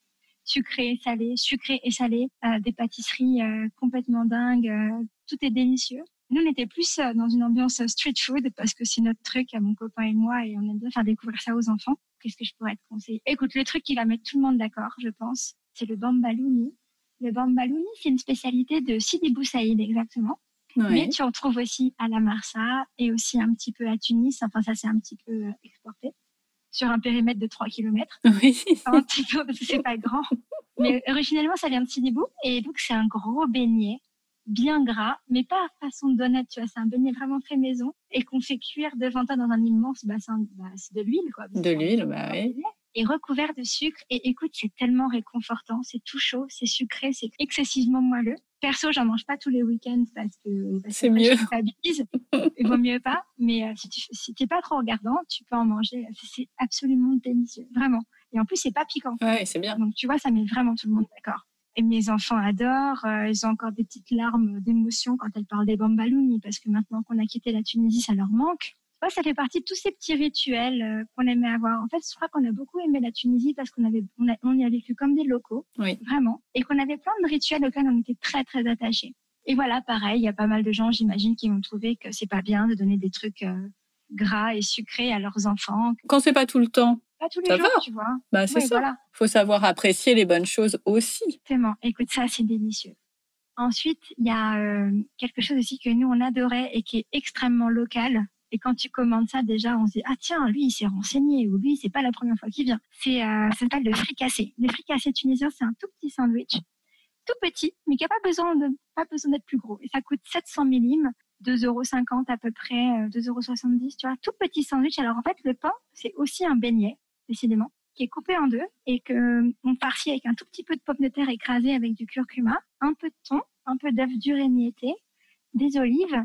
Sucré, salé, sucré et salé. Euh, des pâtisseries euh, complètement dingues. Euh, tout est délicieux. Nous, on était plus euh, dans une ambiance street food parce que c'est notre truc, mon copain et moi, et on aime bien faire découvrir ça aux enfants. Qu'est-ce que je pourrais te conseiller? Écoute, le truc qui va mettre tout le monde d'accord, je pense, c'est le bambalouni le bambalouni, c'est une spécialité de Sidi Bou Saïd, exactement. Mais tu en trouves aussi à la Marsa et aussi un petit peu à Tunis. Enfin, ça, c'est un petit peu euh, exporté sur un périmètre de 3 km. Oui. Un petit peu, parce que c'est pas grand. Mais originellement, ça vient de Sidi Bou. Et donc, c'est un gros beignet, bien gras, mais pas façon de donut, tu vois. C'est un beignet vraiment fait maison et qu'on fait cuire devant toi dans un immense bassin. Bah, c'est de l'huile, quoi. De l'huile, bah oui recouvert de sucre. Et écoute, c'est tellement réconfortant. C'est tout chaud, c'est sucré, c'est excessivement moelleux. Perso, j'en mange pas tous les week-ends parce que c'est mieux. Il vaut mieux pas. Mais euh, si tu si t'es pas trop regardant, tu peux en manger. C'est absolument délicieux, vraiment. Et en plus, c'est pas piquant. Ouais, c'est bien. Donc tu vois, ça met vraiment tout le monde d'accord. Et mes enfants adorent. Euh, ils ont encore des petites larmes d'émotion quand elles parlent des bambalouni parce que maintenant qu'on a quitté la Tunisie, ça leur manque ça fait partie de tous ces petits rituels euh, qu'on aimait avoir. En fait, je crois qu'on a beaucoup aimé la Tunisie parce qu'on avait, on, y a vécu comme des locaux, oui. vraiment, et qu'on avait plein de rituels auxquels on était très très attachés. Et voilà, pareil, il y a pas mal de gens, j'imagine, qui vont trouver que c'est pas bien de donner des trucs euh, gras et sucrés à leurs enfants. Quand c'est pas tout le temps. Pas tous les jours, tu vois. Bah, c'est ça. Voilà. Faut savoir apprécier les bonnes choses aussi. Exactement. Écoute, ça, c'est délicieux. Ensuite, il y a euh, quelque chose aussi que nous, on adorait et qui est extrêmement local. Et quand tu commandes ça, déjà, on se dit, ah tiens, lui, il s'est renseigné, ou lui, c'est pas la première fois qu'il vient. C'est, euh, ça s'appelle le fricassé. Le fricassé tunisien, c'est un tout petit sandwich, tout petit, mais qui a pas besoin de, pas besoin d'être plus gros. Et ça coûte 700 millim, 2,50 euros à peu près, 2,70 euh, euros, tu vois, tout petit sandwich. Alors, en fait, le pain, c'est aussi un beignet, décidément, qui est coupé en deux et que on farcit avec un tout petit peu de pommes de terre écrasées avec du curcuma, un peu de thon, un peu d'œuf dur émietté, des olives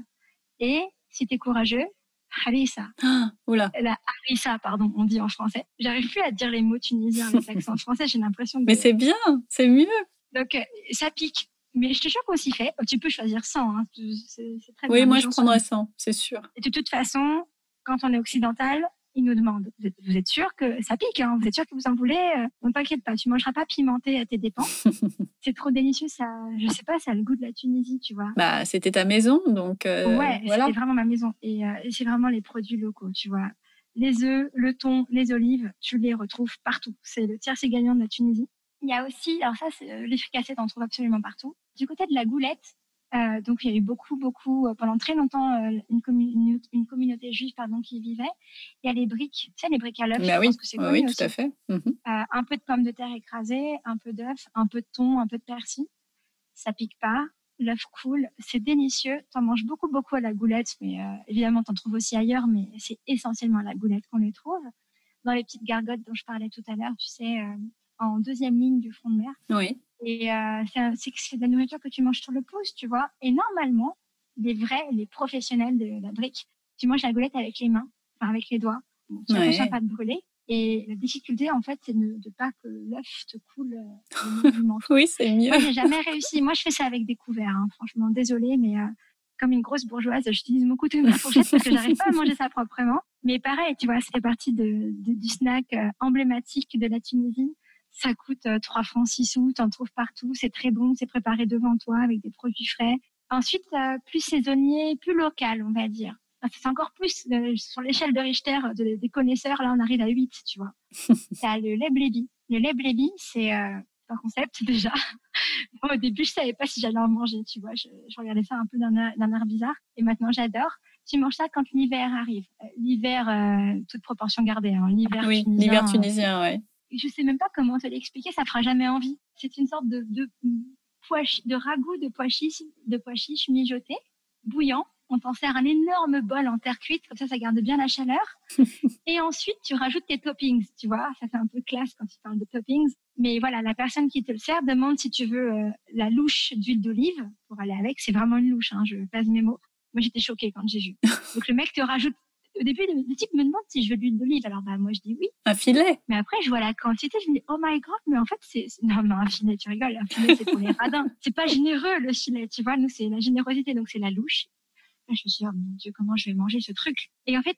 et, si tu es courageux, harissa. Ah, oula. La harissa, pardon, on dit en français. J'arrive plus à dire les mots tunisiens avec l'accent français, j'ai l'impression que... Mais c'est bien, c'est mieux. Donc, euh, ça pique. Mais je te jure qu'on s'y fait. Tu peux choisir 100, hein. c'est très Oui, moi je prendrais 100, c'est sûr. Et de toute façon, quand on est occidental, ils nous demandent vous êtes, sûr que ça pique hein Vous êtes sûr que vous en voulez euh, On t'inquiète pas, tu mangeras pas pimenté à tes dépens. c'est trop délicieux, ça. Je sais pas, ça a le goût de la Tunisie, tu vois. Bah, c'était ta maison, donc. Euh, ouais, c'était vraiment ma maison, et, euh, c'est vraiment les produits locaux, tu vois. Les œufs, le thon, les olives, tu les retrouves partout. C'est le tiercé gagnant de la Tunisie. Il y a aussi, alors ça, les fricassettes, on trouve absolument partout. Du côté de la goulette, euh, donc il y a eu beaucoup, beaucoup, euh, pendant très longtemps, euh, une, une, communauté juive pardon, qui vivait. Il y a les briques, tu sais, les briques à l'œuf. Bah oui, que c'est oui, tout à fait. Mhm. un peu de pommes de terre écrasées, un peu d'œuf, un peu de thon, un peu de persil. Ça pique pas, l'œuf coule, c'est délicieux. Tu en manges beaucoup, beaucoup à la goulette, mais évidemment, tu en trouves aussi ailleurs, mais c'est essentiellement à la goulette qu'on les trouve. Dans les petites gargotes dont je parlais tout à l'heure, tu sais, en deuxième ligne du front de mer. Oui. Et euh, c'est de la nourriture que tu manges sur le pouce, tu vois. Et normalement, les vrais, les professionnels de la brique, tu manges la goulette avec les mains, enfin avec les doigts. tu n'as pas de brûler. Et la difficulté, en fait, c'est de ne pas que l'œuf te coule euh, oui, c'est mieux. Moi, j'ai jamais réussi. Moi, je fais ça avec des couverts. Hein. Franchement, désolée, mais euh, comme une grosse bourgeoise, j'utilise couteau et ma fourchette parce que j'arrive pas à manger ça proprement. Mais pareil, tu vois, ça fait partie de, du snack emblématique de la Tunisie. Ça coûte 3 euh, francs 6 sous, tu en trouves partout, c'est très bon, c'est préparé devant toi avec des produits frais. Ensuite, euh, plus saisonnier, plus local, on va dire. C'est encore plus euh, sur l'échelle de Richter des connaisseurs. Là, on arrive à 8, tu vois. as le lait blébi. Le lait blébi, c'est un concept déjà. au début, je savais pas si j'allais en manger, tu vois. Je, regardais ça un peu d'un air bizarre. Et maintenant, j'adore. Tu manges ça quand l'hiver arrive. L'hiver, toute proportion gardée. Hein. L'hiver oui, tunisien. L'hiver tunisien, ouais je sais même pas comment te l'expliquer, ça fera jamais envie. C'est une sorte de, de, pois, de ragoût de pois chiches, de pois mijotés, bouillant. On t'en sert un énorme bol en terre cuite, comme ça, ça garde bien la chaleur. et ensuite, tu rajoutes tes toppings, tu vois. Ça fait un peu classe quand tu parles de toppings. Mais voilà, la personne qui te le sert demande si tu veux euh, la louche d'huile d'olive pour aller avec. C'est vraiment une louche, hein, je passe mes mots. Moi, j'étais choquée quand j'ai vu. Donc, le mec te rajoute au début, le, type me demande si je veux de l'huile d'olive. Alors, bah, moi, je dis oui. Un filet. Mais après, je vois la quantité. Je me dis, oh my god, mais en fait, c'est, non, non, un filet, tu rigoles. Un filet, c'est pour les radins. C'est pas généreux, le filet. Tu vois, nous, c'est la générosité. Donc, c'est la louche. je me suis dit, oh mon Dieu, comment je vais manger ce truc? Et en fait,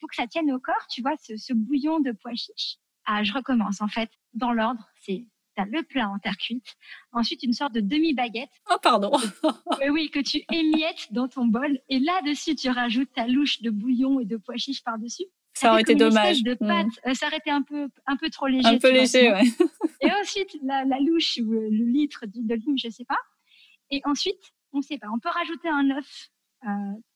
pour que ça tienne au corps, tu vois, ce, ce bouillon de pois chiches, ah, je recommence. En fait, dans l'ordre, c'est tu as le plat en terre cuite, ensuite une sorte de demi-baguette. Oh, pardon. oui, que tu émiettes dans ton bol. Et là-dessus, tu rajoutes ta louche de bouillon et de pois chiches par-dessus. Ça, aurait été dommage. De pâte. Mm. Euh, ça aurait été un peu, un peu trop léger. Un peu léger, ouais. et ensuite, la, louche ou le litre d'olive, je sais pas. Et ensuite, on sait pas. On peut rajouter un œuf euh,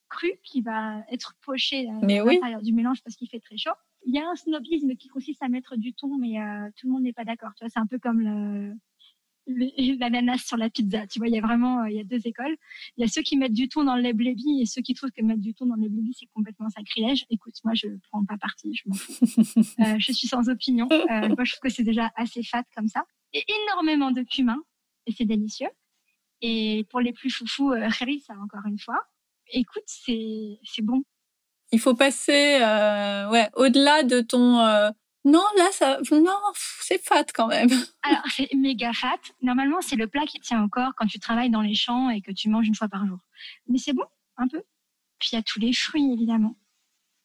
cru qui va être poché à l'intérieur du mélange parce qu'il fait très chaud il y a un snobisme qui consiste à mettre du thon, mais euh, tout le monde n'est pas d'accord. Tu vois, c'est un peu comme le, l'ananas sur la pizza. Tu vois, il y a vraiment, euh, il y a deux écoles. Il y a ceux qui mettent du thon dans le lait blébi et ceux qui trouvent que mettre du thon dans le lait blébi, c'est complètement sacrilège. Écoute, moi, je prends pas parti, je m'en fous. euh, je suis sans opinion. Euh, moi, je trouve que c'est déjà assez fat comme ça. Et énormément de cumin, et c'est délicieux. Et pour les plus foufous, euh, ça encore une fois. Écoute, c'est, c'est bon il faut passer euh, ouais au-delà de ton euh, non là ça non c'est fat quand même. Alors c'est méga fat. Normalement c'est le plat qui tient au corps quand tu travailles dans les champs et que tu manges une fois par jour. Mais c'est bon un peu. Puis il y a tous les fruits évidemment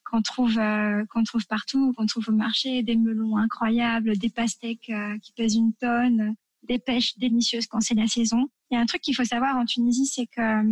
qu'on trouve euh, qu'on trouve partout, qu'on trouve au marché, des melons incroyables, des pastèques qui pèsent une tonne, des pêches délicieuses quand c'est la saison. Il y a un truc qu'il faut savoir en Tunisie, c'est que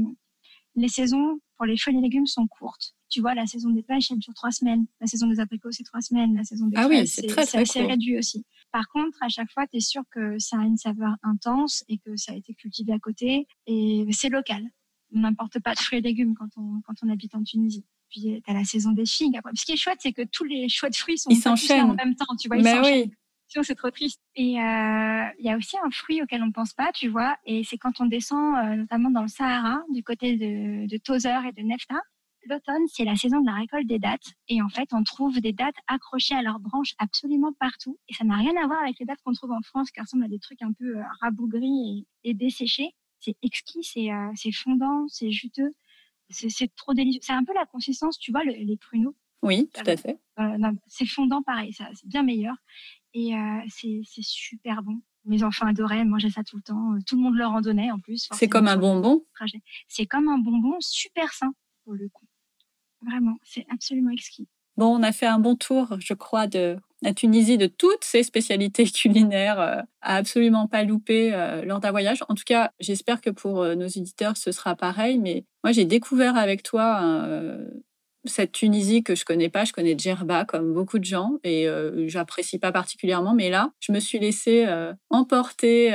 les saisons pour les fruits et légumes sont courtes tu vois, la saison des pêches, elle dure trois semaines. La saison des abricots, c'est trois semaines. La saison des ah oui, c'est très, très assez réduit aussi. Par contre, à chaque fois, tu es sûr que ça a une saveur intense et que ça a été cultivé à côté et c'est local. On n'importe pas de fruits et légumes quand on, quand on habite en Tunisie. Puis, tu as la saison des figues. Après. Ce qui est chouette, c'est que tous les choix de fruits sont ils s'enchaînent en même temps. Tu vois, ils bah oui. Sinon, c'est trop triste. Et euh, il y a aussi un fruit auquel on ne pense pas, tu vois, et c'est quand on descend, euh, notamment dans le Sahara, du côté de, de Tozer et de Nefta, L'automne, c'est la saison de la récolte des dattes. Et en fait, on trouve des dattes accrochées à leurs branches absolument partout. Et ça n'a rien à voir avec les dattes qu'on trouve en France, qui ressemblent à des trucs un peu euh, rabougris et, desséchés. C'est exquis, euh, c'est fondant, c'est juteux. C'est trop délicieux. C'est un peu la consistance, tu vois, les pruneaux. Oui, tout à fait. Euh, c'est fondant pareil, c'est bien meilleur. Et c'est super bon. Mes enfants adoraient manger ça tout le temps. Tout le monde leur en donnait en plus. C'est comme un bonbon. C'est comme un bonbon super sain pour le coup. Vraiment, c'est absolument exquis. Bon, on a fait un bon tour, je crois, de la Tunisie, de toutes ses spécialités culinaires euh, à absolument pas louper euh, lors d'un voyage. En tout cas, j'espère que pour euh, nos éditeurs, ce sera pareil. Mais moi, j'ai découvert avec toi cette Tunisie que je connais pas. Je connais Djerba comme beaucoup de gens et j'apprécie pas particulièrement. Mais là, je me suis laissée emporter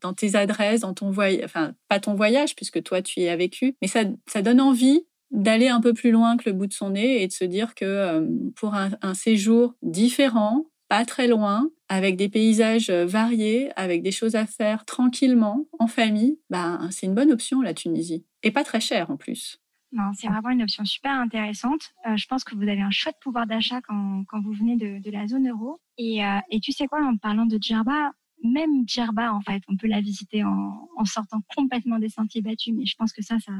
dans tes adresses, dans ton voyage, enfin pas ton voyage puisque toi tu y as vécu, mais ça, ça donne envie d'aller un peu plus loin que le bout de son nez et de se dire que euh, pour un, séjour différent, pas très loin, avec des paysages euh, variés, avec des choses à faire tranquillement, en famille, ben, c'est une bonne option la Tunisie. Et pas très cher en plus. Non, c'est vraiment une option super intéressante. Euh, je pense que vous avez un chouette pouvoir d'achat quand, quand, vous venez de, la zone euro. Et, et, tu sais quoi, en parlant de Djerba, même Djerba, en fait, on peut la visiter en, en sortant complètement des sentiers battus. Mais je pense que ça, ça,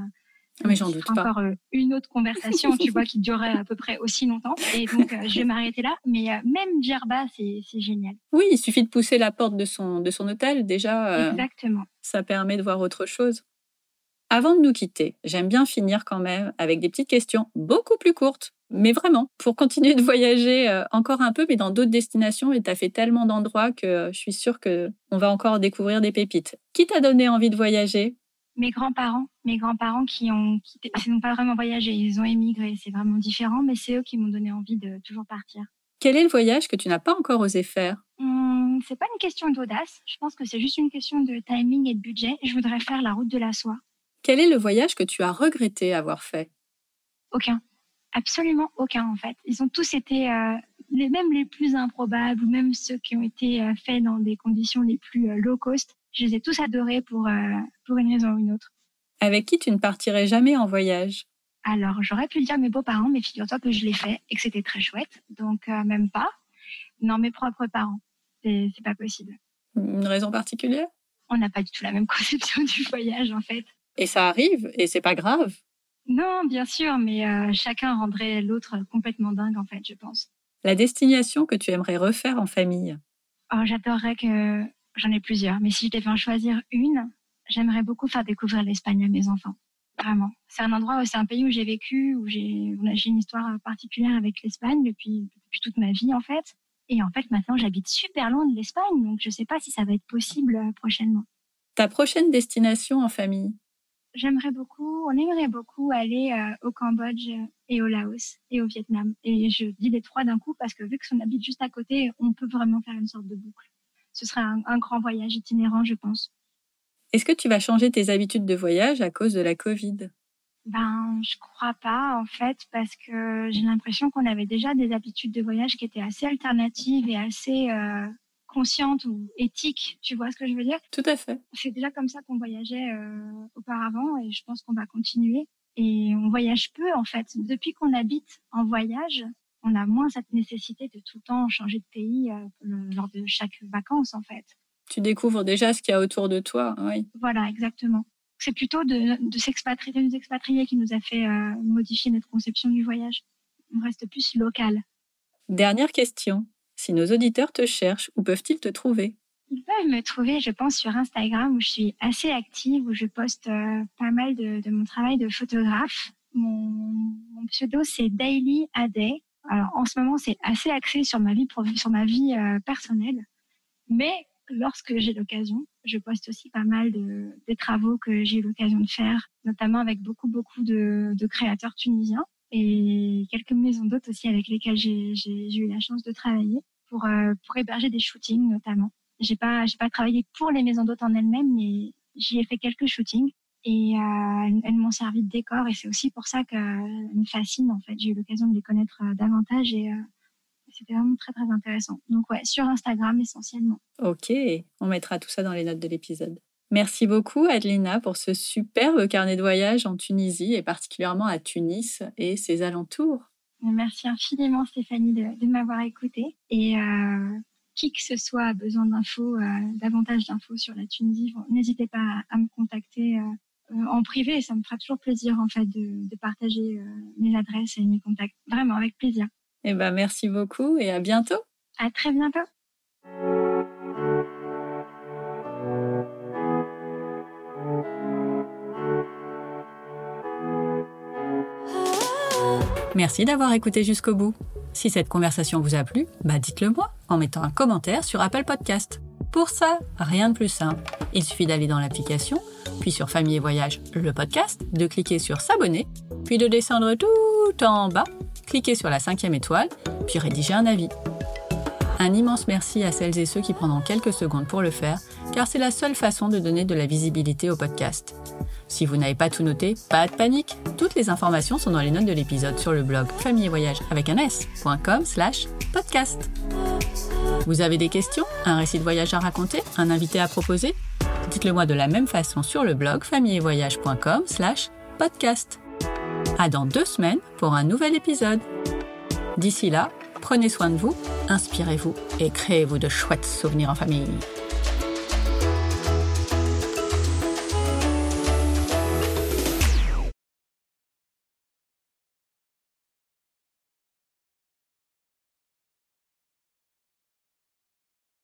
mais j'en doute pas. Encore euh, une autre conversation, tu vois, qui durerait à peu près aussi longtemps. Et donc, euh, je vais m'arrêter là. Mais euh, même Djerba, c'est génial. Oui, il suffit de pousser la porte de son, de son hôtel. Déjà, Exactement. ça permet de voir autre chose. Avant de nous quitter, j'aime bien finir quand même avec des petites questions beaucoup plus courtes. Mais vraiment, pour continuer de voyager encore un peu, mais dans d'autres destinations, et tu as fait tellement d'endroits que je suis sûre qu'on va encore découvrir des pépites. Qui t'a donné envie de voyager? Mes grands-parents, mes grands-parents qui ont quitté, ils n'ont pas vraiment voyagé, ils ont émigré, c'est vraiment différent, mais c'est eux qui m'ont donné envie de toujours partir. Quel est le voyage que tu n'as pas encore osé faire? Hum, C'est pas une question d'audace, je pense que c'est juste une question de timing et de budget. Je voudrais faire la route de la soie. Quel est le voyage que tu as regretté avoir fait? Aucun, absolument aucun en fait. Ils ont tous été euh, les mêmes les plus improbables, ou même ceux qui ont été euh, faits dans des conditions les plus euh, low cost. Je les ai tous adorés pour, euh, pour une raison ou une autre. Avec qui tu ne partirais jamais en voyage? Alors, j'aurais pu dire mes beaux-parents, mais figure-toi que je l'ai fait et que c'était très chouette. Donc, euh, même pas. Non, mes propres parents. C'est pas possible. Une raison particulière? On n'a pas du tout la même conception du voyage, en fait. Et ça arrive, et c'est pas grave? Non, bien sûr, mais euh, chacun rendrait l'autre complètement dingue, en fait, je pense. La destination que tu aimerais refaire en famille? Oh, J'adorerais que J'en ai plusieurs, mais si je devais en choisir une, j'aimerais beaucoup faire découvrir l'Espagne à mes enfants. Vraiment. C'est un endroit, c'est un pays où j'ai vécu, où j'ai une histoire particulière avec l'Espagne depuis, depuis toute ma vie, en fait. Et en fait, maintenant, j'habite super loin de l'Espagne, donc je ne sais pas si ça va être possible euh, prochainement. Ta prochaine destination en famille? J'aimerais beaucoup, on aimerait beaucoup aller euh, au Cambodge et au Laos et au Vietnam. Et je dis les trois d'un coup parce que vu que son habite juste à côté, on peut vraiment faire une sorte de boucle ce serait un, grand voyage itinérant, je pense. Est-ce que tu vas changer tes habitudes de voyage à cause de la Covid? Ben, je crois pas en fait, parce que j'ai l'impression qu'on avait déjà des habitudes de voyage qui étaient assez alternatives et assez euh, conscientes ou éthiques. Tu vois ce que je veux dire? Tout à fait. C'est déjà comme ça qu'on voyageait euh, auparavant et je pense qu'on va continuer. Et on voyage peu en fait. Depuis qu'on habite en voyage, on a moins cette nécessité de tout le temps changer de pays euh, lors de chaque vacances, en fait. Tu découvres déjà ce qu'il y a autour de toi, oui. Voilà, exactement. C'est plutôt de, de s'expatrier, de nous expatrier qui nous a fait euh, modifier notre conception du voyage. On reste plus local. Dernière question. Si nos auditeurs te cherchent, où peuvent-ils te trouver? Ils peuvent me trouver, je pense, sur Instagram où je suis assez active, où je poste euh, pas mal de, mon travail de photographe. Mon, mon pseudo, c'est Daily A Day. Alors en ce moment, c'est assez axé sur ma vie, sur ma vie euh, personnelle, mais lorsque j'ai l'occasion, je poste aussi pas mal de, des travaux que j'ai eu l'occasion de faire, notamment avec beaucoup beaucoup de, de créateurs tunisiens et quelques maisons d'hôtes aussi avec lesquelles j'ai eu la chance de travailler pour euh, pour héberger des shootings notamment. J'ai pas j'ai pas travaillé pour les maisons d'hôtes en elles-mêmes, mais j'y ai fait quelques shootings et euh, elles m'ont servi de décor et c'est aussi pour ça qu'elles me fascinent en fait. J'ai eu l'occasion de les connaître euh, davantage et euh, c'était vraiment très très intéressant. Donc ouais, sur Instagram essentiellement. Ok, on mettra tout ça dans les notes de l'épisode. Merci beaucoup Adelina pour ce superbe carnet de voyage en Tunisie et particulièrement à Tunis et ses alentours. Merci infiniment Stéphanie de, de m'avoir écoutée et euh, qui que ce soit a besoin d'infos, euh, davantage d'infos sur la Tunisie, n'hésitez pas à, me contacter euh, en privé. Ça me fera toujours plaisir en fait de, partager euh, mes adresses et mes contacts. Vraiment avec plaisir. Eh ben merci beaucoup et à bientôt. À très bientôt. Merci d'avoir écouté jusqu'au bout. Si cette conversation vous a plu, bah dites-le moi en mettant un commentaire sur Apple Podcast. Pour ça, rien de plus simple. Il suffit d'aller dans l'application, puis sur Famille et Voyage, le podcast, de cliquer sur S'abonner, puis de descendre tout en bas, cliquer sur la cinquième étoile, puis rédiger un avis. Un immense merci à celles et ceux qui prendront quelques secondes pour le faire, car c'est la seule façon de donner de la visibilité au podcast. Si vous n'avez pas tout noté, pas de panique. Toutes les informations sont dans les notes de l'épisode sur le blog famille et voyage avec un s.com slash podcast. Vous avez des questions Un récit de voyage à raconter Un invité à proposer? Dites-le moi de la même façon sur le blog famillevoyage.com slash podcast. À dans deux semaines pour un nouvel épisode. D'ici là, prenez soin de vous, inspirez-vous et créez-vous de chouettes souvenirs en famille.